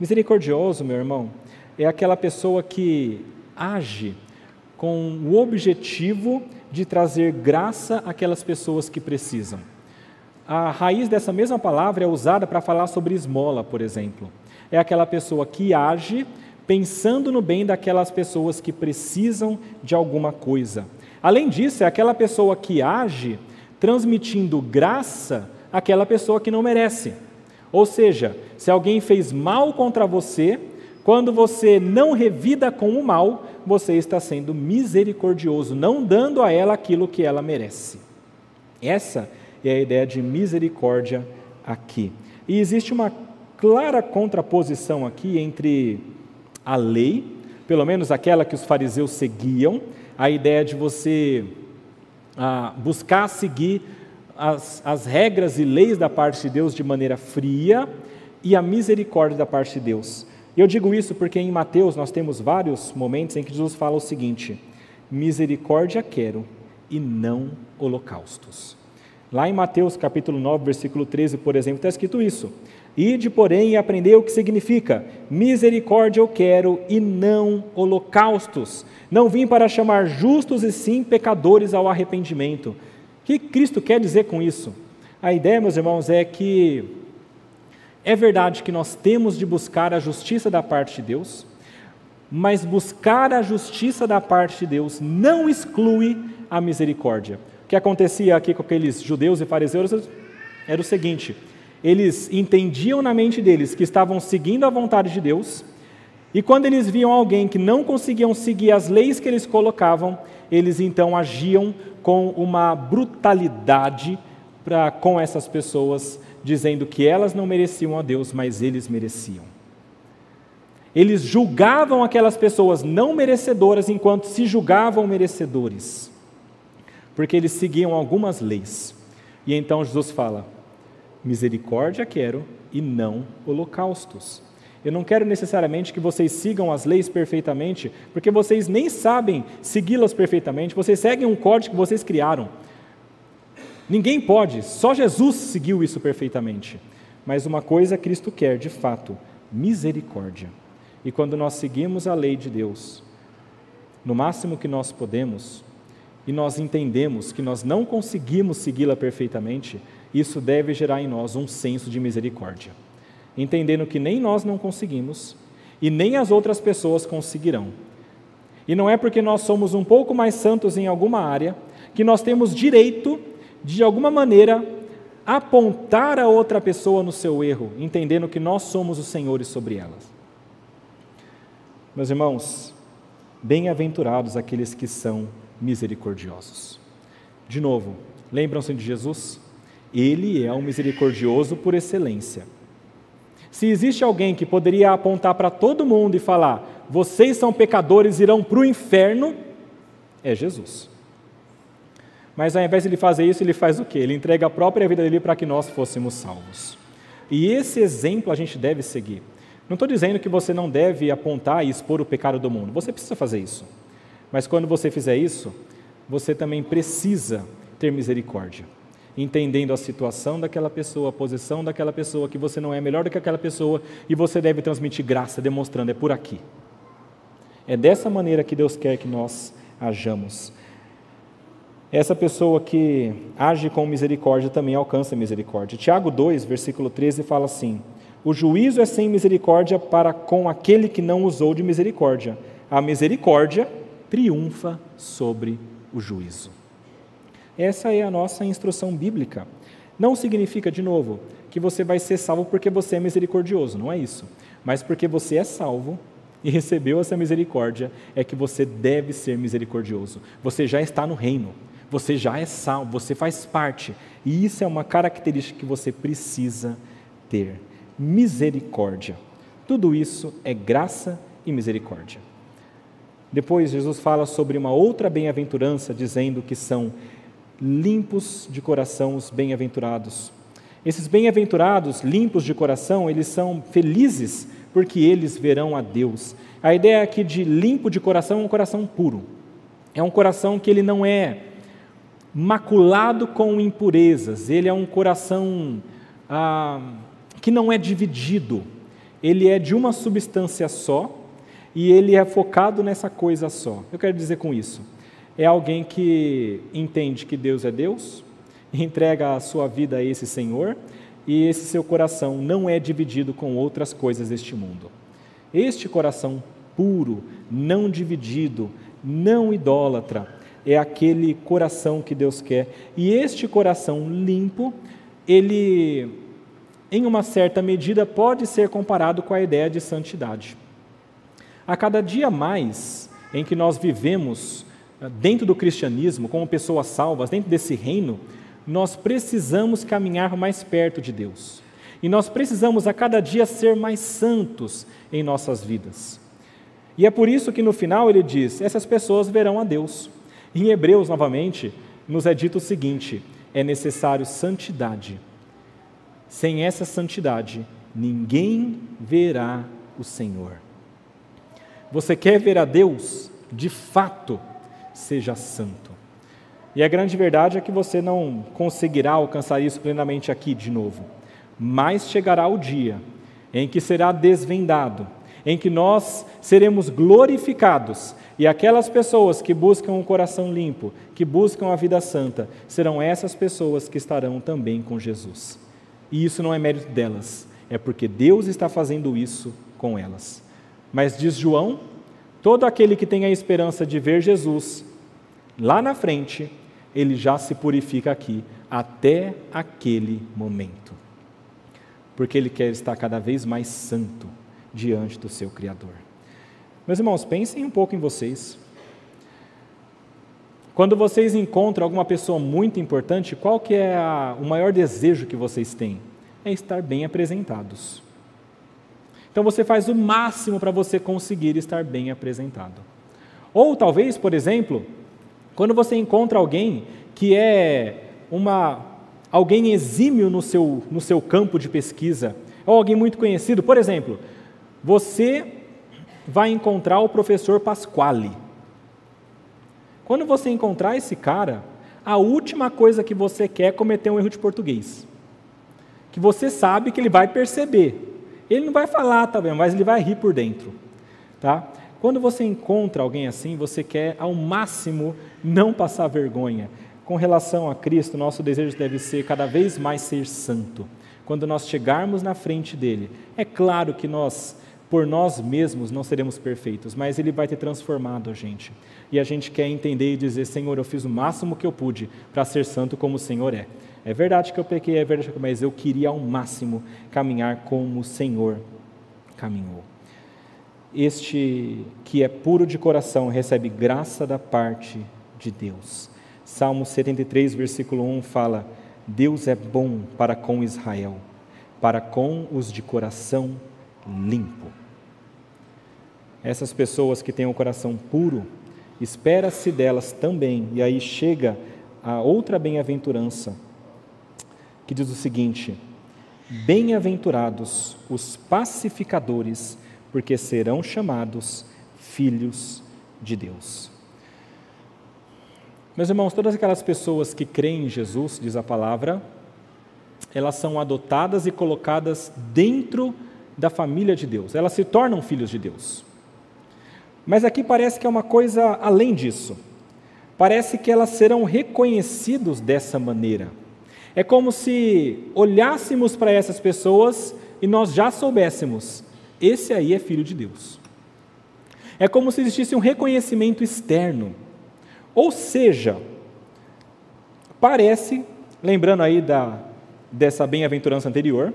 Misericordioso, meu irmão, é aquela pessoa que age com o objetivo de trazer graça àquelas pessoas que precisam. A raiz dessa mesma palavra é usada para falar sobre esmola, por exemplo. É aquela pessoa que age pensando no bem daquelas pessoas que precisam de alguma coisa. Além disso, é aquela pessoa que age transmitindo graça àquela pessoa que não merece. Ou seja, se alguém fez mal contra você, quando você não revida com o mal, você está sendo misericordioso, não dando a ela aquilo que ela merece. Essa é a ideia de misericórdia aqui. E existe uma clara contraposição aqui entre a lei, pelo menos aquela que os fariseus seguiam, a ideia de você ah, buscar seguir as, as regras e leis da parte de Deus de maneira fria e a misericórdia da parte de Deus. Eu digo isso porque em Mateus nós temos vários momentos em que Jesus fala o seguinte: misericórdia quero e não holocaustos. Lá em Mateus capítulo 9, versículo 13, por exemplo, está escrito isso: Ide, porém, e aprendei o que significa: misericórdia eu quero e não holocaustos. Não vim para chamar justos e sim pecadores ao arrependimento. Que Cristo quer dizer com isso? A ideia, meus irmãos, é que é verdade que nós temos de buscar a justiça da parte de Deus, mas buscar a justiça da parte de Deus não exclui a misericórdia. O que acontecia aqui com aqueles judeus e fariseus era o seguinte: eles entendiam na mente deles que estavam seguindo a vontade de Deus, e quando eles viam alguém que não conseguiam seguir as leis que eles colocavam, eles então agiam com uma brutalidade para com essas pessoas, dizendo que elas não mereciam a Deus, mas eles mereciam. Eles julgavam aquelas pessoas não merecedoras enquanto se julgavam merecedores. porque eles seguiam algumas leis. E então Jesus fala: misericórdia quero e não holocaustos. Eu não quero necessariamente que vocês sigam as leis perfeitamente, porque vocês nem sabem segui-las perfeitamente, vocês seguem um código que vocês criaram. Ninguém pode, só Jesus seguiu isso perfeitamente. Mas uma coisa Cristo quer, de fato, misericórdia. E quando nós seguimos a lei de Deus, no máximo que nós podemos, e nós entendemos que nós não conseguimos segui-la perfeitamente, isso deve gerar em nós um senso de misericórdia entendendo que nem nós não conseguimos e nem as outras pessoas conseguirão. E não é porque nós somos um pouco mais santos em alguma área que nós temos direito, de alguma maneira, apontar a outra pessoa no seu erro, entendendo que nós somos os senhores sobre elas. Meus irmãos, bem-aventurados aqueles que são misericordiosos. De novo, lembram-se de Jesus? Ele é o misericordioso por excelência. Se existe alguém que poderia apontar para todo mundo e falar: vocês são pecadores, irão para o inferno, é Jesus. Mas ao invés de ele fazer isso, ele faz o quê? Ele entrega a própria vida dele para que nós fôssemos salvos. E esse exemplo a gente deve seguir. Não estou dizendo que você não deve apontar e expor o pecado do mundo. Você precisa fazer isso. Mas quando você fizer isso, você também precisa ter misericórdia entendendo a situação daquela pessoa, a posição daquela pessoa, que você não é melhor do que aquela pessoa e você deve transmitir graça, demonstrando, é por aqui. É dessa maneira que Deus quer que nós hajamos. Essa pessoa que age com misericórdia também alcança misericórdia. Tiago 2, versículo 13 fala assim: O juízo é sem misericórdia para com aquele que não usou de misericórdia. A misericórdia triunfa sobre o juízo. Essa é a nossa instrução bíblica. Não significa, de novo, que você vai ser salvo porque você é misericordioso, não é isso. Mas porque você é salvo e recebeu essa misericórdia, é que você deve ser misericordioso. Você já está no reino, você já é salvo, você faz parte. E isso é uma característica que você precisa ter: misericórdia. Tudo isso é graça e misericórdia. Depois, Jesus fala sobre uma outra bem-aventurança, dizendo que são limpos de coração os bem-aventurados. Esses bem-aventurados, limpos de coração, eles são felizes porque eles verão a Deus. A ideia aqui de limpo de coração é um coração puro. É um coração que ele não é maculado com impurezas, ele é um coração ah, que não é dividido, ele é de uma substância só e ele é focado nessa coisa só. Eu quero dizer com isso é alguém que entende que Deus é Deus, entrega a sua vida a esse Senhor e esse seu coração não é dividido com outras coisas deste mundo. Este coração puro, não dividido, não idólatra, é aquele coração que Deus quer. E este coração limpo, ele, em uma certa medida, pode ser comparado com a ideia de santidade. A cada dia mais em que nós vivemos dentro do cristianismo, como pessoas salvas, dentro desse reino, nós precisamos caminhar mais perto de Deus. E nós precisamos a cada dia ser mais santos em nossas vidas. E é por isso que no final ele diz: essas pessoas verão a Deus. Em Hebreus, novamente, nos é dito o seguinte: é necessário santidade. Sem essa santidade, ninguém verá o Senhor. Você quer ver a Deus? De fato, seja santo. E a grande verdade é que você não conseguirá alcançar isso plenamente aqui de novo. Mas chegará o dia em que será desvendado, em que nós seremos glorificados, e aquelas pessoas que buscam um coração limpo, que buscam a vida santa, serão essas pessoas que estarão também com Jesus. E isso não é mérito delas, é porque Deus está fazendo isso com elas. Mas diz João, todo aquele que tem a esperança de ver Jesus lá na frente, ele já se purifica aqui, até aquele momento. Porque ele quer estar cada vez mais santo diante do seu Criador. Meus irmãos, pensem um pouco em vocês. Quando vocês encontram alguma pessoa muito importante, qual que é a, o maior desejo que vocês têm? É estar bem apresentados. Então você faz o máximo para você conseguir estar bem apresentado. Ou talvez, por exemplo, quando você encontra alguém que é uma alguém exímio no seu, no seu campo de pesquisa, ou alguém muito conhecido. Por exemplo, você vai encontrar o professor Pasquale. Quando você encontrar esse cara, a última coisa que você quer é cometer um erro de português. Que você sabe que ele vai perceber. Ele não vai falar, tá mas ele vai rir por dentro. Tá? Quando você encontra alguém assim, você quer ao máximo não passar vergonha. Com relação a Cristo, nosso desejo deve ser cada vez mais ser santo. Quando nós chegarmos na frente dele, é claro que nós, por nós mesmos, não seremos perfeitos, mas ele vai ter transformado a gente. E a gente quer entender e dizer: Senhor, eu fiz o máximo que eu pude para ser santo como o Senhor é. É verdade que eu pequei, é verdade, mas eu queria ao máximo caminhar como o Senhor caminhou. Este que é puro de coração recebe graça da parte de Deus. Salmo 73, versículo 1 fala: Deus é bom para com Israel, para com os de coração limpo. Essas pessoas que têm o coração puro, espera-se delas também, e aí chega a outra bem-aventurança, que diz o seguinte: Bem-aventurados os pacificadores, porque serão chamados filhos de Deus. Meus irmãos, todas aquelas pessoas que creem em Jesus, diz a palavra, elas são adotadas e colocadas dentro da família de Deus, elas se tornam filhos de Deus. Mas aqui parece que é uma coisa além disso. Parece que elas serão reconhecidos dessa maneira. É como se olhássemos para essas pessoas e nós já soubéssemos esse aí é filho de Deus. É como se existisse um reconhecimento externo. Ou seja, parece, lembrando aí da, dessa bem-aventurança anterior,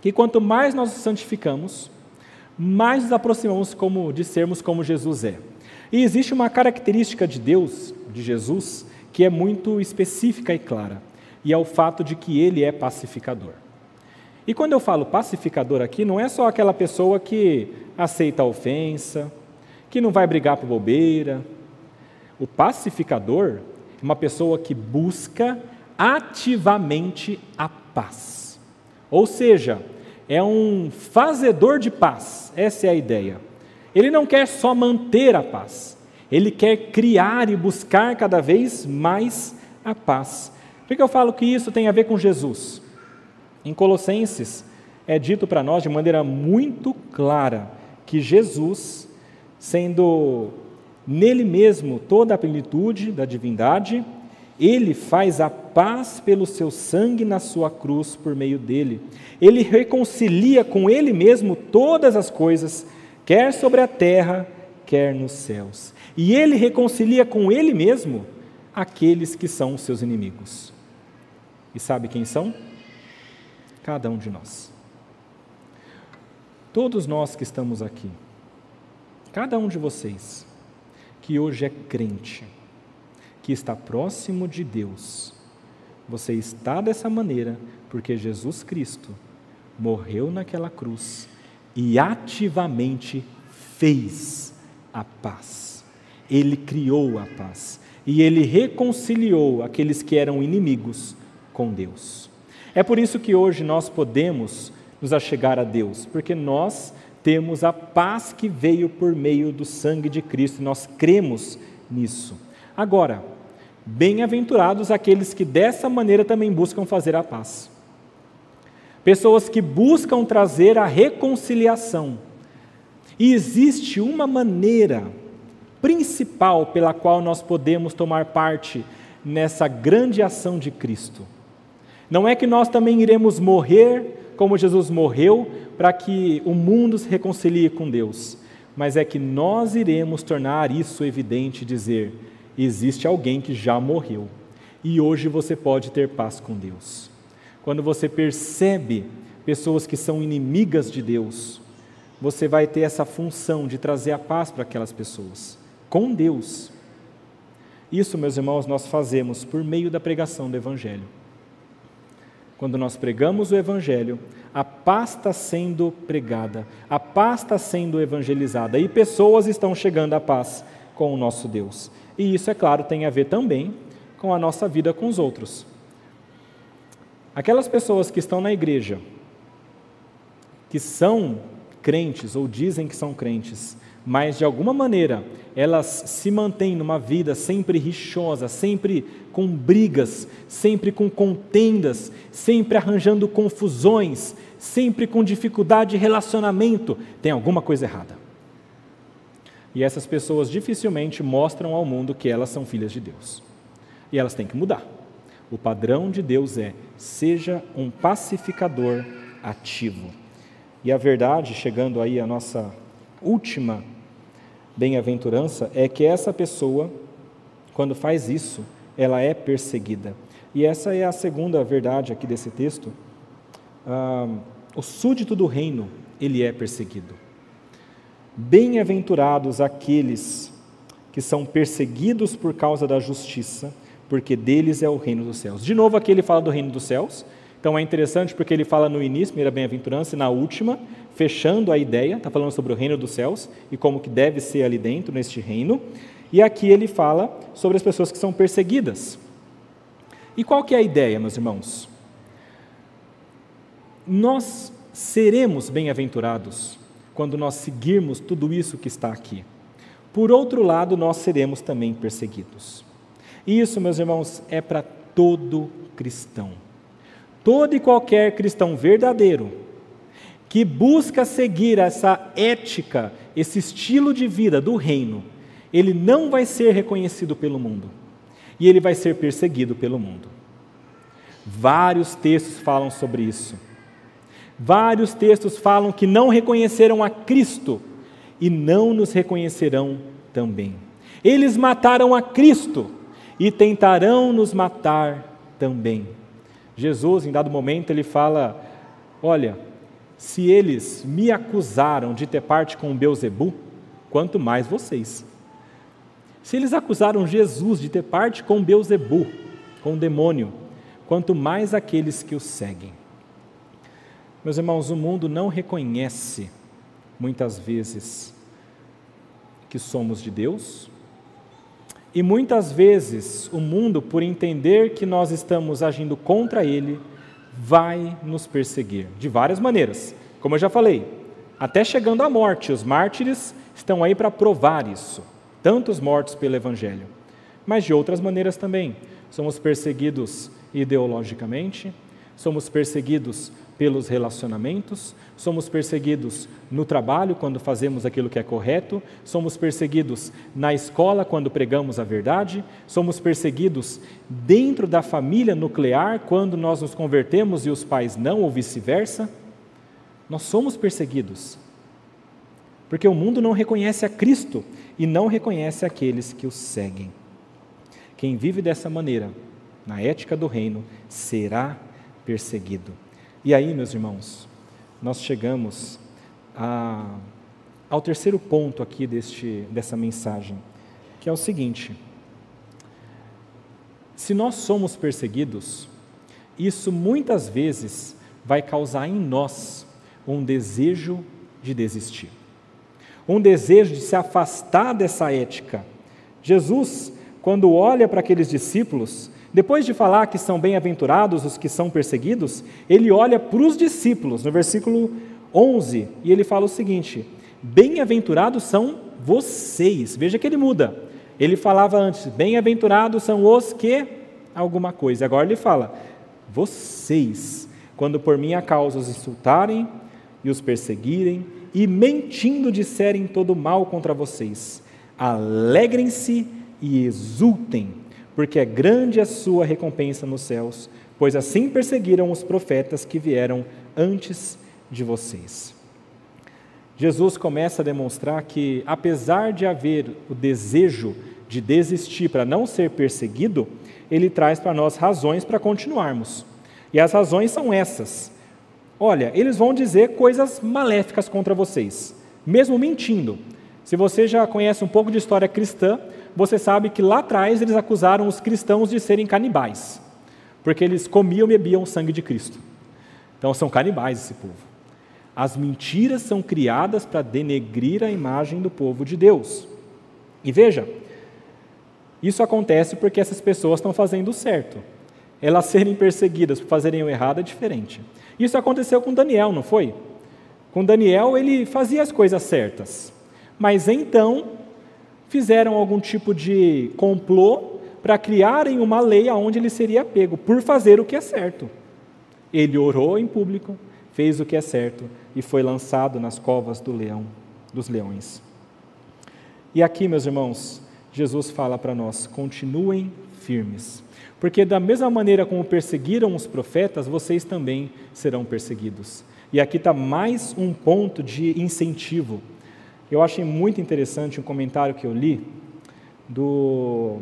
que quanto mais nós nos santificamos, mais nos aproximamos como, de sermos como Jesus é. E existe uma característica de Deus, de Jesus, que é muito específica e clara, e é o fato de que ele é pacificador. E quando eu falo pacificador aqui, não é só aquela pessoa que aceita a ofensa, que não vai brigar por bobeira. O pacificador é uma pessoa que busca ativamente a paz. Ou seja, é um fazedor de paz, essa é a ideia. Ele não quer só manter a paz, ele quer criar e buscar cada vez mais a paz. Por que eu falo que isso tem a ver com Jesus? Em Colossenses é dito para nós de maneira muito clara que Jesus, sendo nele mesmo toda a plenitude da divindade, ele faz a paz pelo seu sangue na sua cruz por meio dele. Ele reconcilia com ele mesmo todas as coisas, quer sobre a terra, quer nos céus. E ele reconcilia com ele mesmo aqueles que são os seus inimigos. E sabe quem são? Cada um de nós. Todos nós que estamos aqui, cada um de vocês, que hoje é crente, que está próximo de Deus, você está dessa maneira porque Jesus Cristo morreu naquela cruz e ativamente fez a paz. Ele criou a paz e ele reconciliou aqueles que eram inimigos com Deus. É por isso que hoje nós podemos nos achegar a Deus, porque nós temos a paz que veio por meio do sangue de Cristo e nós cremos nisso. Agora, bem-aventurados aqueles que dessa maneira também buscam fazer a paz. Pessoas que buscam trazer a reconciliação. E existe uma maneira principal pela qual nós podemos tomar parte nessa grande ação de Cristo. Não é que nós também iremos morrer como Jesus morreu para que o mundo se reconcilie com Deus, mas é que nós iremos tornar isso evidente dizer: existe alguém que já morreu e hoje você pode ter paz com Deus. Quando você percebe pessoas que são inimigas de Deus, você vai ter essa função de trazer a paz para aquelas pessoas, com Deus. Isso, meus irmãos, nós fazemos por meio da pregação do Evangelho. Quando nós pregamos o Evangelho, a paz está sendo pregada, a paz está sendo evangelizada e pessoas estão chegando à paz com o nosso Deus. E isso, é claro, tem a ver também com a nossa vida com os outros. Aquelas pessoas que estão na igreja, que são crentes ou dizem que são crentes, mas de alguma maneira elas se mantêm numa vida sempre rixosa, sempre com brigas, sempre com contendas, sempre arranjando confusões, sempre com dificuldade de relacionamento, tem alguma coisa errada. E essas pessoas dificilmente mostram ao mundo que elas são filhas de Deus. E elas têm que mudar. O padrão de Deus é: seja um pacificador ativo. E a verdade, chegando aí à nossa última bem-aventurança, é que essa pessoa, quando faz isso, ela é perseguida. E essa é a segunda verdade aqui desse texto. Ah, o súdito do reino, ele é perseguido. Bem-aventurados aqueles que são perseguidos por causa da justiça, porque deles é o reino dos céus. De novo, aqui ele fala do reino dos céus. Então é interessante porque ele fala no início, primeira bem-aventurança, e na última, fechando a ideia, está falando sobre o reino dos céus e como que deve ser ali dentro, neste reino. E aqui ele fala sobre as pessoas que são perseguidas. E qual que é a ideia, meus irmãos? Nós seremos bem-aventurados quando nós seguirmos tudo isso que está aqui. Por outro lado, nós seremos também perseguidos. E isso, meus irmãos, é para todo cristão. Todo e qualquer cristão verdadeiro que busca seguir essa ética, esse estilo de vida do reino, ele não vai ser reconhecido pelo mundo e ele vai ser perseguido pelo mundo. Vários textos falam sobre isso. Vários textos falam que não reconheceram a Cristo e não nos reconhecerão também. Eles mataram a Cristo e tentarão nos matar também. Jesus, em dado momento, ele fala: Olha, se eles me acusaram de ter parte com Beuzebu, quanto mais vocês. Se eles acusaram Jesus de ter parte com Beuzebu, com o demônio, quanto mais aqueles que o seguem. Meus irmãos, o mundo não reconhece, muitas vezes, que somos de Deus, e muitas vezes o mundo, por entender que nós estamos agindo contra Ele, vai nos perseguir de várias maneiras. Como eu já falei, até chegando à morte, os mártires estão aí para provar isso, tantos mortos pelo Evangelho, mas de outras maneiras também. Somos perseguidos ideologicamente, somos perseguidos pelos relacionamentos, somos perseguidos no trabalho quando fazemos aquilo que é correto, somos perseguidos na escola quando pregamos a verdade, somos perseguidos dentro da família nuclear quando nós nos convertemos e os pais não, ou vice-versa. Nós somos perseguidos. Porque o mundo não reconhece a Cristo e não reconhece aqueles que o seguem. Quem vive dessa maneira, na ética do reino, será perseguido. E aí, meus irmãos, nós chegamos a, ao terceiro ponto aqui deste, dessa mensagem, que é o seguinte: se nós somos perseguidos, isso muitas vezes vai causar em nós um desejo de desistir, um desejo de se afastar dessa ética. Jesus, quando olha para aqueles discípulos, depois de falar que são bem-aventurados os que são perseguidos, ele olha para os discípulos, no versículo 11, e ele fala o seguinte: Bem-aventurados são vocês. Veja que ele muda. Ele falava antes: Bem-aventurados são os que alguma coisa. Agora ele fala: Vocês, quando por minha causa os insultarem e os perseguirem e mentindo disserem todo mal contra vocês, alegrem-se e exultem porque é grande a sua recompensa nos céus, pois assim perseguiram os profetas que vieram antes de vocês. Jesus começa a demonstrar que, apesar de haver o desejo de desistir para não ser perseguido, ele traz para nós razões para continuarmos. E as razões são essas. Olha, eles vão dizer coisas maléficas contra vocês, mesmo mentindo. Se você já conhece um pouco de história cristã, você sabe que lá atrás eles acusaram os cristãos de serem canibais, porque eles comiam e bebiam o sangue de Cristo. Então são canibais esse povo. As mentiras são criadas para denegrir a imagem do povo de Deus. E veja, Isso acontece porque essas pessoas estão fazendo certo. Elas serem perseguidas por fazerem o errado é diferente. Isso aconteceu com Daniel, não foi? Com Daniel, ele fazia as coisas certas. Mas então, fizeram algum tipo de complô para criarem uma lei aonde ele seria pego por fazer o que é certo. Ele orou em público, fez o que é certo e foi lançado nas covas do leão, dos leões. E aqui, meus irmãos, Jesus fala para nós: continuem firmes, porque da mesma maneira como perseguiram os profetas, vocês também serão perseguidos. E aqui está mais um ponto de incentivo. Eu achei muito interessante um comentário que eu li do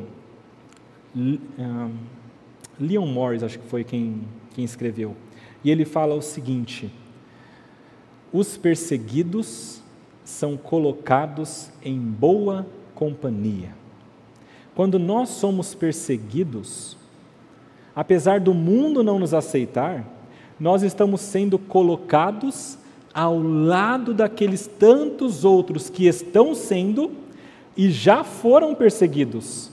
Leon Morris, acho que foi quem, quem escreveu. E ele fala o seguinte: os perseguidos são colocados em boa companhia. Quando nós somos perseguidos, apesar do mundo não nos aceitar, nós estamos sendo colocados ao lado daqueles tantos outros que estão sendo e já foram perseguidos.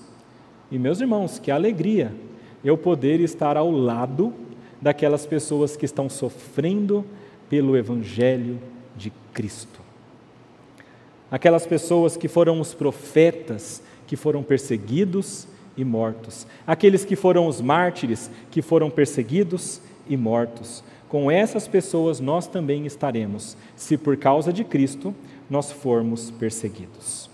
E meus irmãos, que alegria eu poder estar ao lado daquelas pessoas que estão sofrendo pelo Evangelho de Cristo. Aquelas pessoas que foram os profetas, que foram perseguidos e mortos. Aqueles que foram os mártires, que foram perseguidos e mortos. Com essas pessoas nós também estaremos, se por causa de Cristo nós formos perseguidos.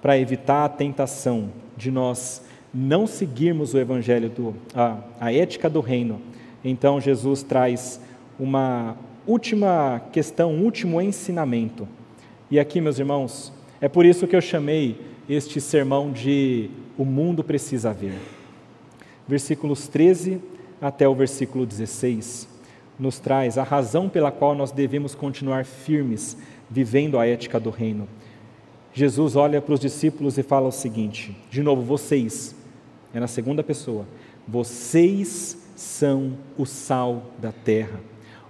Para evitar a tentação de nós não seguirmos o evangelho, do, a, a ética do reino, então Jesus traz uma última questão, um último ensinamento. E aqui, meus irmãos, é por isso que eu chamei este sermão de O Mundo Precisa Ver. Versículos 13 até o versículo 16 nos traz a razão pela qual nós devemos continuar firmes, vivendo a ética do reino. Jesus olha para os discípulos e fala o seguinte: de novo, vocês, é na segunda pessoa. Vocês são o sal da terra.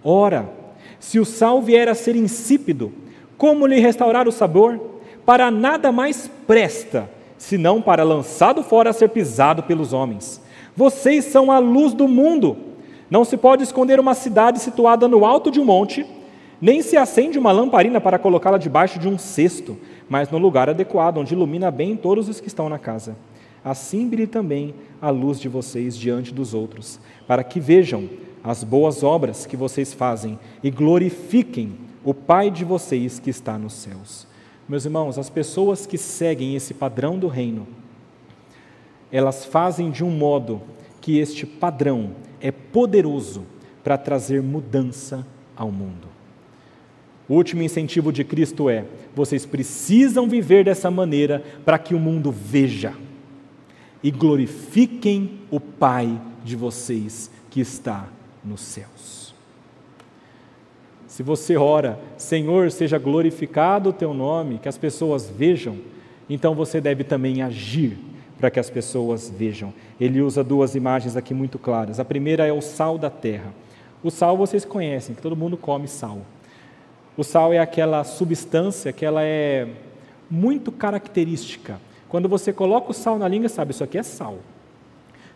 Ora, se o sal vier a ser insípido, como lhe restaurar o sabor? Para nada mais presta, senão para lançado fora a ser pisado pelos homens. Vocês são a luz do mundo. Não se pode esconder uma cidade situada no alto de um monte, nem se acende uma lamparina para colocá-la debaixo de um cesto, mas no lugar adequado, onde ilumina bem todos os que estão na casa assim brilhe também a luz de vocês diante dos outros, para que vejam as boas obras que vocês fazem e glorifiquem o Pai de vocês que está nos céus. Meus irmãos, as pessoas que seguem esse padrão do reino, elas fazem de um modo que este padrão é poderoso para trazer mudança ao mundo. O último incentivo de Cristo é: vocês precisam viver dessa maneira para que o mundo veja e glorifiquem o Pai de vocês que está nos céus. Se você ora, Senhor, seja glorificado o teu nome, que as pessoas vejam, então você deve também agir para que as pessoas vejam. Ele usa duas imagens aqui muito claras. A primeira é o sal da terra. O sal vocês conhecem, que todo mundo come sal. O sal é aquela substância que ela é muito característica quando você coloca o sal na língua, sabe, isso aqui é sal.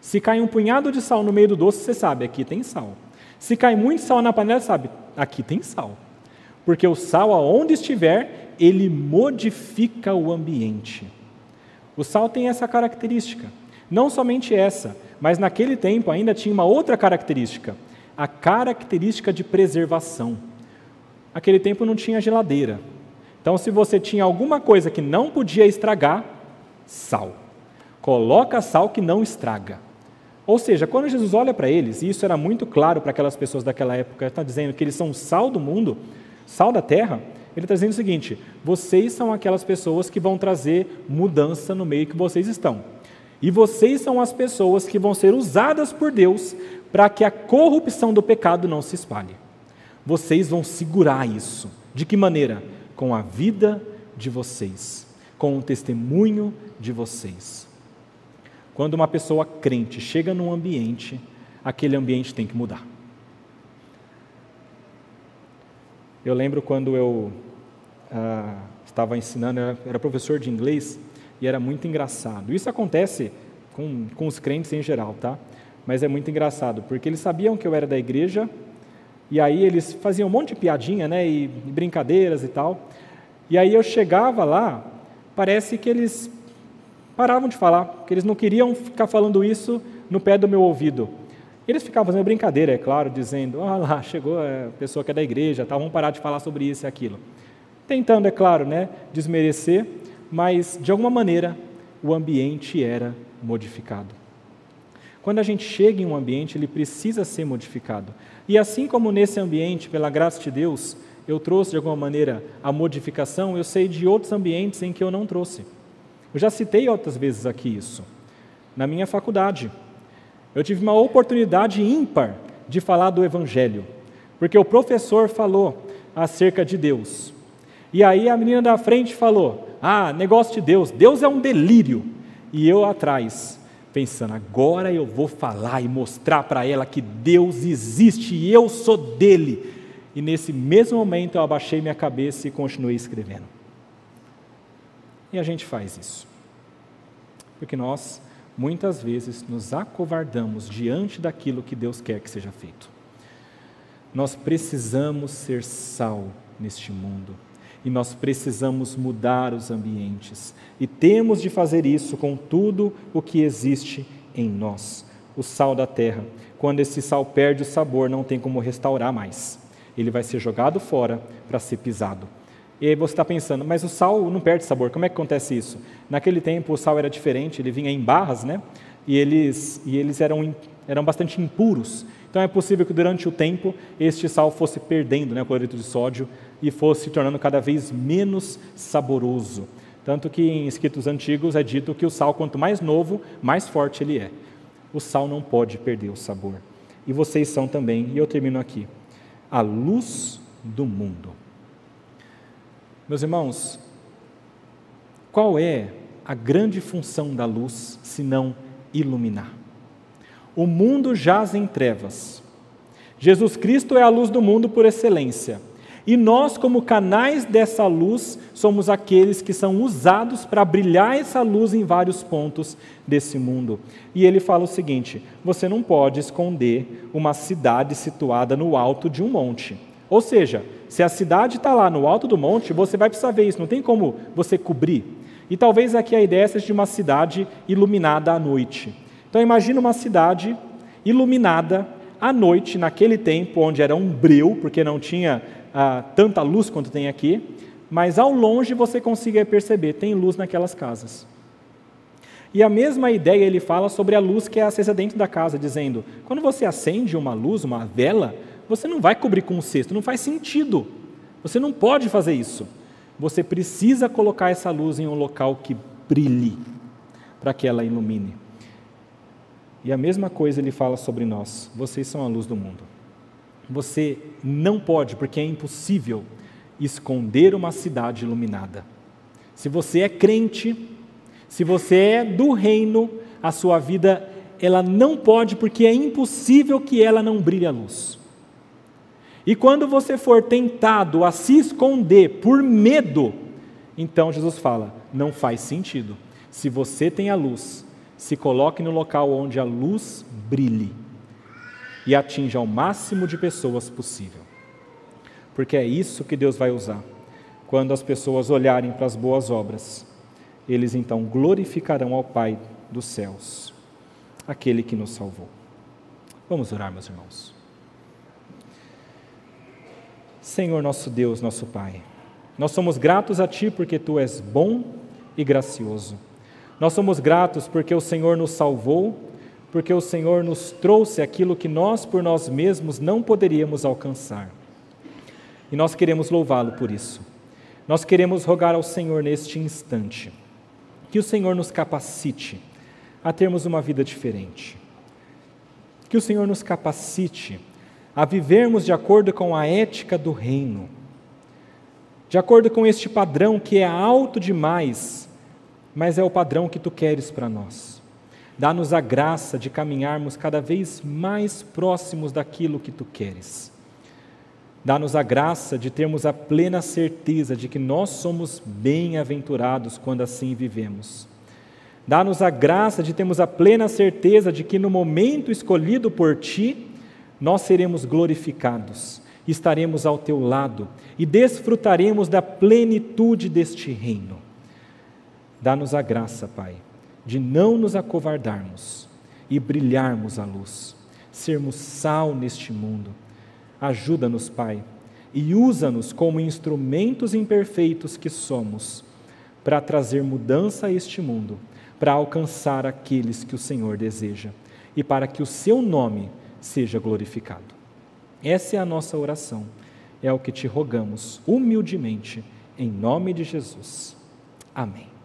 Se cai um punhado de sal no meio do doce, você sabe, aqui tem sal. Se cai muito sal na panela, sabe, aqui tem sal. Porque o sal, aonde estiver, ele modifica o ambiente. O sal tem essa característica. Não somente essa, mas naquele tempo ainda tinha uma outra característica, a característica de preservação. Naquele tempo não tinha geladeira. Então, se você tinha alguma coisa que não podia estragar, sal. Coloca sal que não estraga. Ou seja, quando Jesus olha para eles, e isso era muito claro para aquelas pessoas daquela época, está dizendo que eles são sal do mundo, sal da terra, ele está dizendo o seguinte: vocês são aquelas pessoas que vão trazer mudança no meio que vocês estão. E vocês são as pessoas que vão ser usadas por Deus para que a corrupção do pecado não se espalhe. Vocês vão segurar isso. De que maneira? Com a vida de vocês, com o testemunho de vocês. Quando uma pessoa crente chega num ambiente, aquele ambiente tem que mudar. Eu lembro quando eu ah, estava ensinando, eu era professor de inglês, e era muito engraçado. Isso acontece com, com os crentes em geral, tá? Mas é muito engraçado, porque eles sabiam que eu era da igreja, e aí eles faziam um monte de piadinha, né, e, e brincadeiras e tal. E aí eu chegava lá, parece que eles paravam de falar, que eles não queriam ficar falando isso no pé do meu ouvido. Eles ficavam fazendo brincadeira, é claro, dizendo: Ah lá, chegou a pessoa que é da igreja, tá, vamos parar de falar sobre isso e aquilo. Tentando, é claro, né, desmerecer, mas de alguma maneira o ambiente era modificado. Quando a gente chega em um ambiente, ele precisa ser modificado. E assim como nesse ambiente, pela graça de Deus, eu trouxe de alguma maneira a modificação, eu sei de outros ambientes em que eu não trouxe. Eu já citei outras vezes aqui isso. Na minha faculdade, eu tive uma oportunidade ímpar de falar do Evangelho, porque o professor falou acerca de Deus. E aí a menina da frente falou: Ah, negócio de Deus, Deus é um delírio. E eu atrás, pensando, agora eu vou falar e mostrar para ela que Deus existe e eu sou dele. E nesse mesmo momento eu abaixei minha cabeça e continuei escrevendo. E a gente faz isso. Porque nós, muitas vezes, nos acovardamos diante daquilo que Deus quer que seja feito. Nós precisamos ser sal neste mundo e nós precisamos mudar os ambientes. E temos de fazer isso com tudo o que existe em nós. O sal da terra. Quando esse sal perde o sabor, não tem como restaurar mais. Ele vai ser jogado fora para ser pisado. E aí você está pensando, mas o sal não perde sabor, como é que acontece isso? Naquele tempo o sal era diferente, ele vinha em barras, né? E eles, e eles eram, eram bastante impuros. Então é possível que durante o tempo este sal fosse perdendo né, o cloreto de sódio e fosse se tornando cada vez menos saboroso. Tanto que em escritos antigos é dito que o sal, quanto mais novo, mais forte ele é. O sal não pode perder o sabor. E vocês são também, e eu termino aqui, a luz do mundo. Meus irmãos, qual é a grande função da luz se não iluminar? O mundo jaz em trevas. Jesus Cristo é a luz do mundo por excelência. E nós, como canais dessa luz, somos aqueles que são usados para brilhar essa luz em vários pontos desse mundo. E ele fala o seguinte: você não pode esconder uma cidade situada no alto de um monte. Ou seja, se a cidade está lá no alto do monte, você vai precisar ver isso, não tem como você cobrir. E talvez aqui a ideia seja de uma cidade iluminada à noite. Então imagine uma cidade iluminada à noite, naquele tempo onde era um breu, porque não tinha ah, tanta luz quanto tem aqui, mas ao longe você consiga perceber, tem luz naquelas casas. E a mesma ideia ele fala sobre a luz que é acesa dentro da casa, dizendo: quando você acende uma luz, uma vela, você não vai cobrir com um cesto, não faz sentido. Você não pode fazer isso. Você precisa colocar essa luz em um local que brilhe, para que ela ilumine. E a mesma coisa ele fala sobre nós: vocês são a luz do mundo. Você não pode, porque é impossível, esconder uma cidade iluminada. Se você é crente, se você é do reino, a sua vida ela não pode, porque é impossível que ela não brilhe a luz. E quando você for tentado a se esconder por medo, então Jesus fala: não faz sentido. Se você tem a luz, se coloque no local onde a luz brilhe e atinja o máximo de pessoas possível. Porque é isso que Deus vai usar. Quando as pessoas olharem para as boas obras, eles então glorificarão ao Pai dos céus, aquele que nos salvou. Vamos orar, meus irmãos. Senhor nosso Deus, nosso Pai, nós somos gratos a Ti porque Tu és bom e gracioso. Nós somos gratos porque o Senhor nos salvou porque o Senhor nos trouxe aquilo que nós por nós mesmos não poderíamos alcançar. E nós queremos louvá-lo por isso. Nós queremos rogar ao Senhor neste instante que o Senhor nos capacite a termos uma vida diferente. Que o Senhor nos capacite a vivermos de acordo com a ética do reino, de acordo com este padrão que é alto demais, mas é o padrão que tu queres para nós. Dá-nos a graça de caminharmos cada vez mais próximos daquilo que tu queres. Dá-nos a graça de termos a plena certeza de que nós somos bem-aventurados quando assim vivemos. Dá-nos a graça de termos a plena certeza de que no momento escolhido por Ti, nós seremos glorificados, estaremos ao Teu lado e desfrutaremos da plenitude deste reino. Dá-nos a graça, Pai, de não nos acovardarmos e brilharmos a luz, sermos sal neste mundo. Ajuda-nos, Pai, e usa-nos como instrumentos imperfeitos que somos para trazer mudança a este mundo para alcançar aqueles que o Senhor deseja e para que o seu nome seja glorificado. Essa é a nossa oração, é o que te rogamos humildemente, em nome de Jesus. Amém.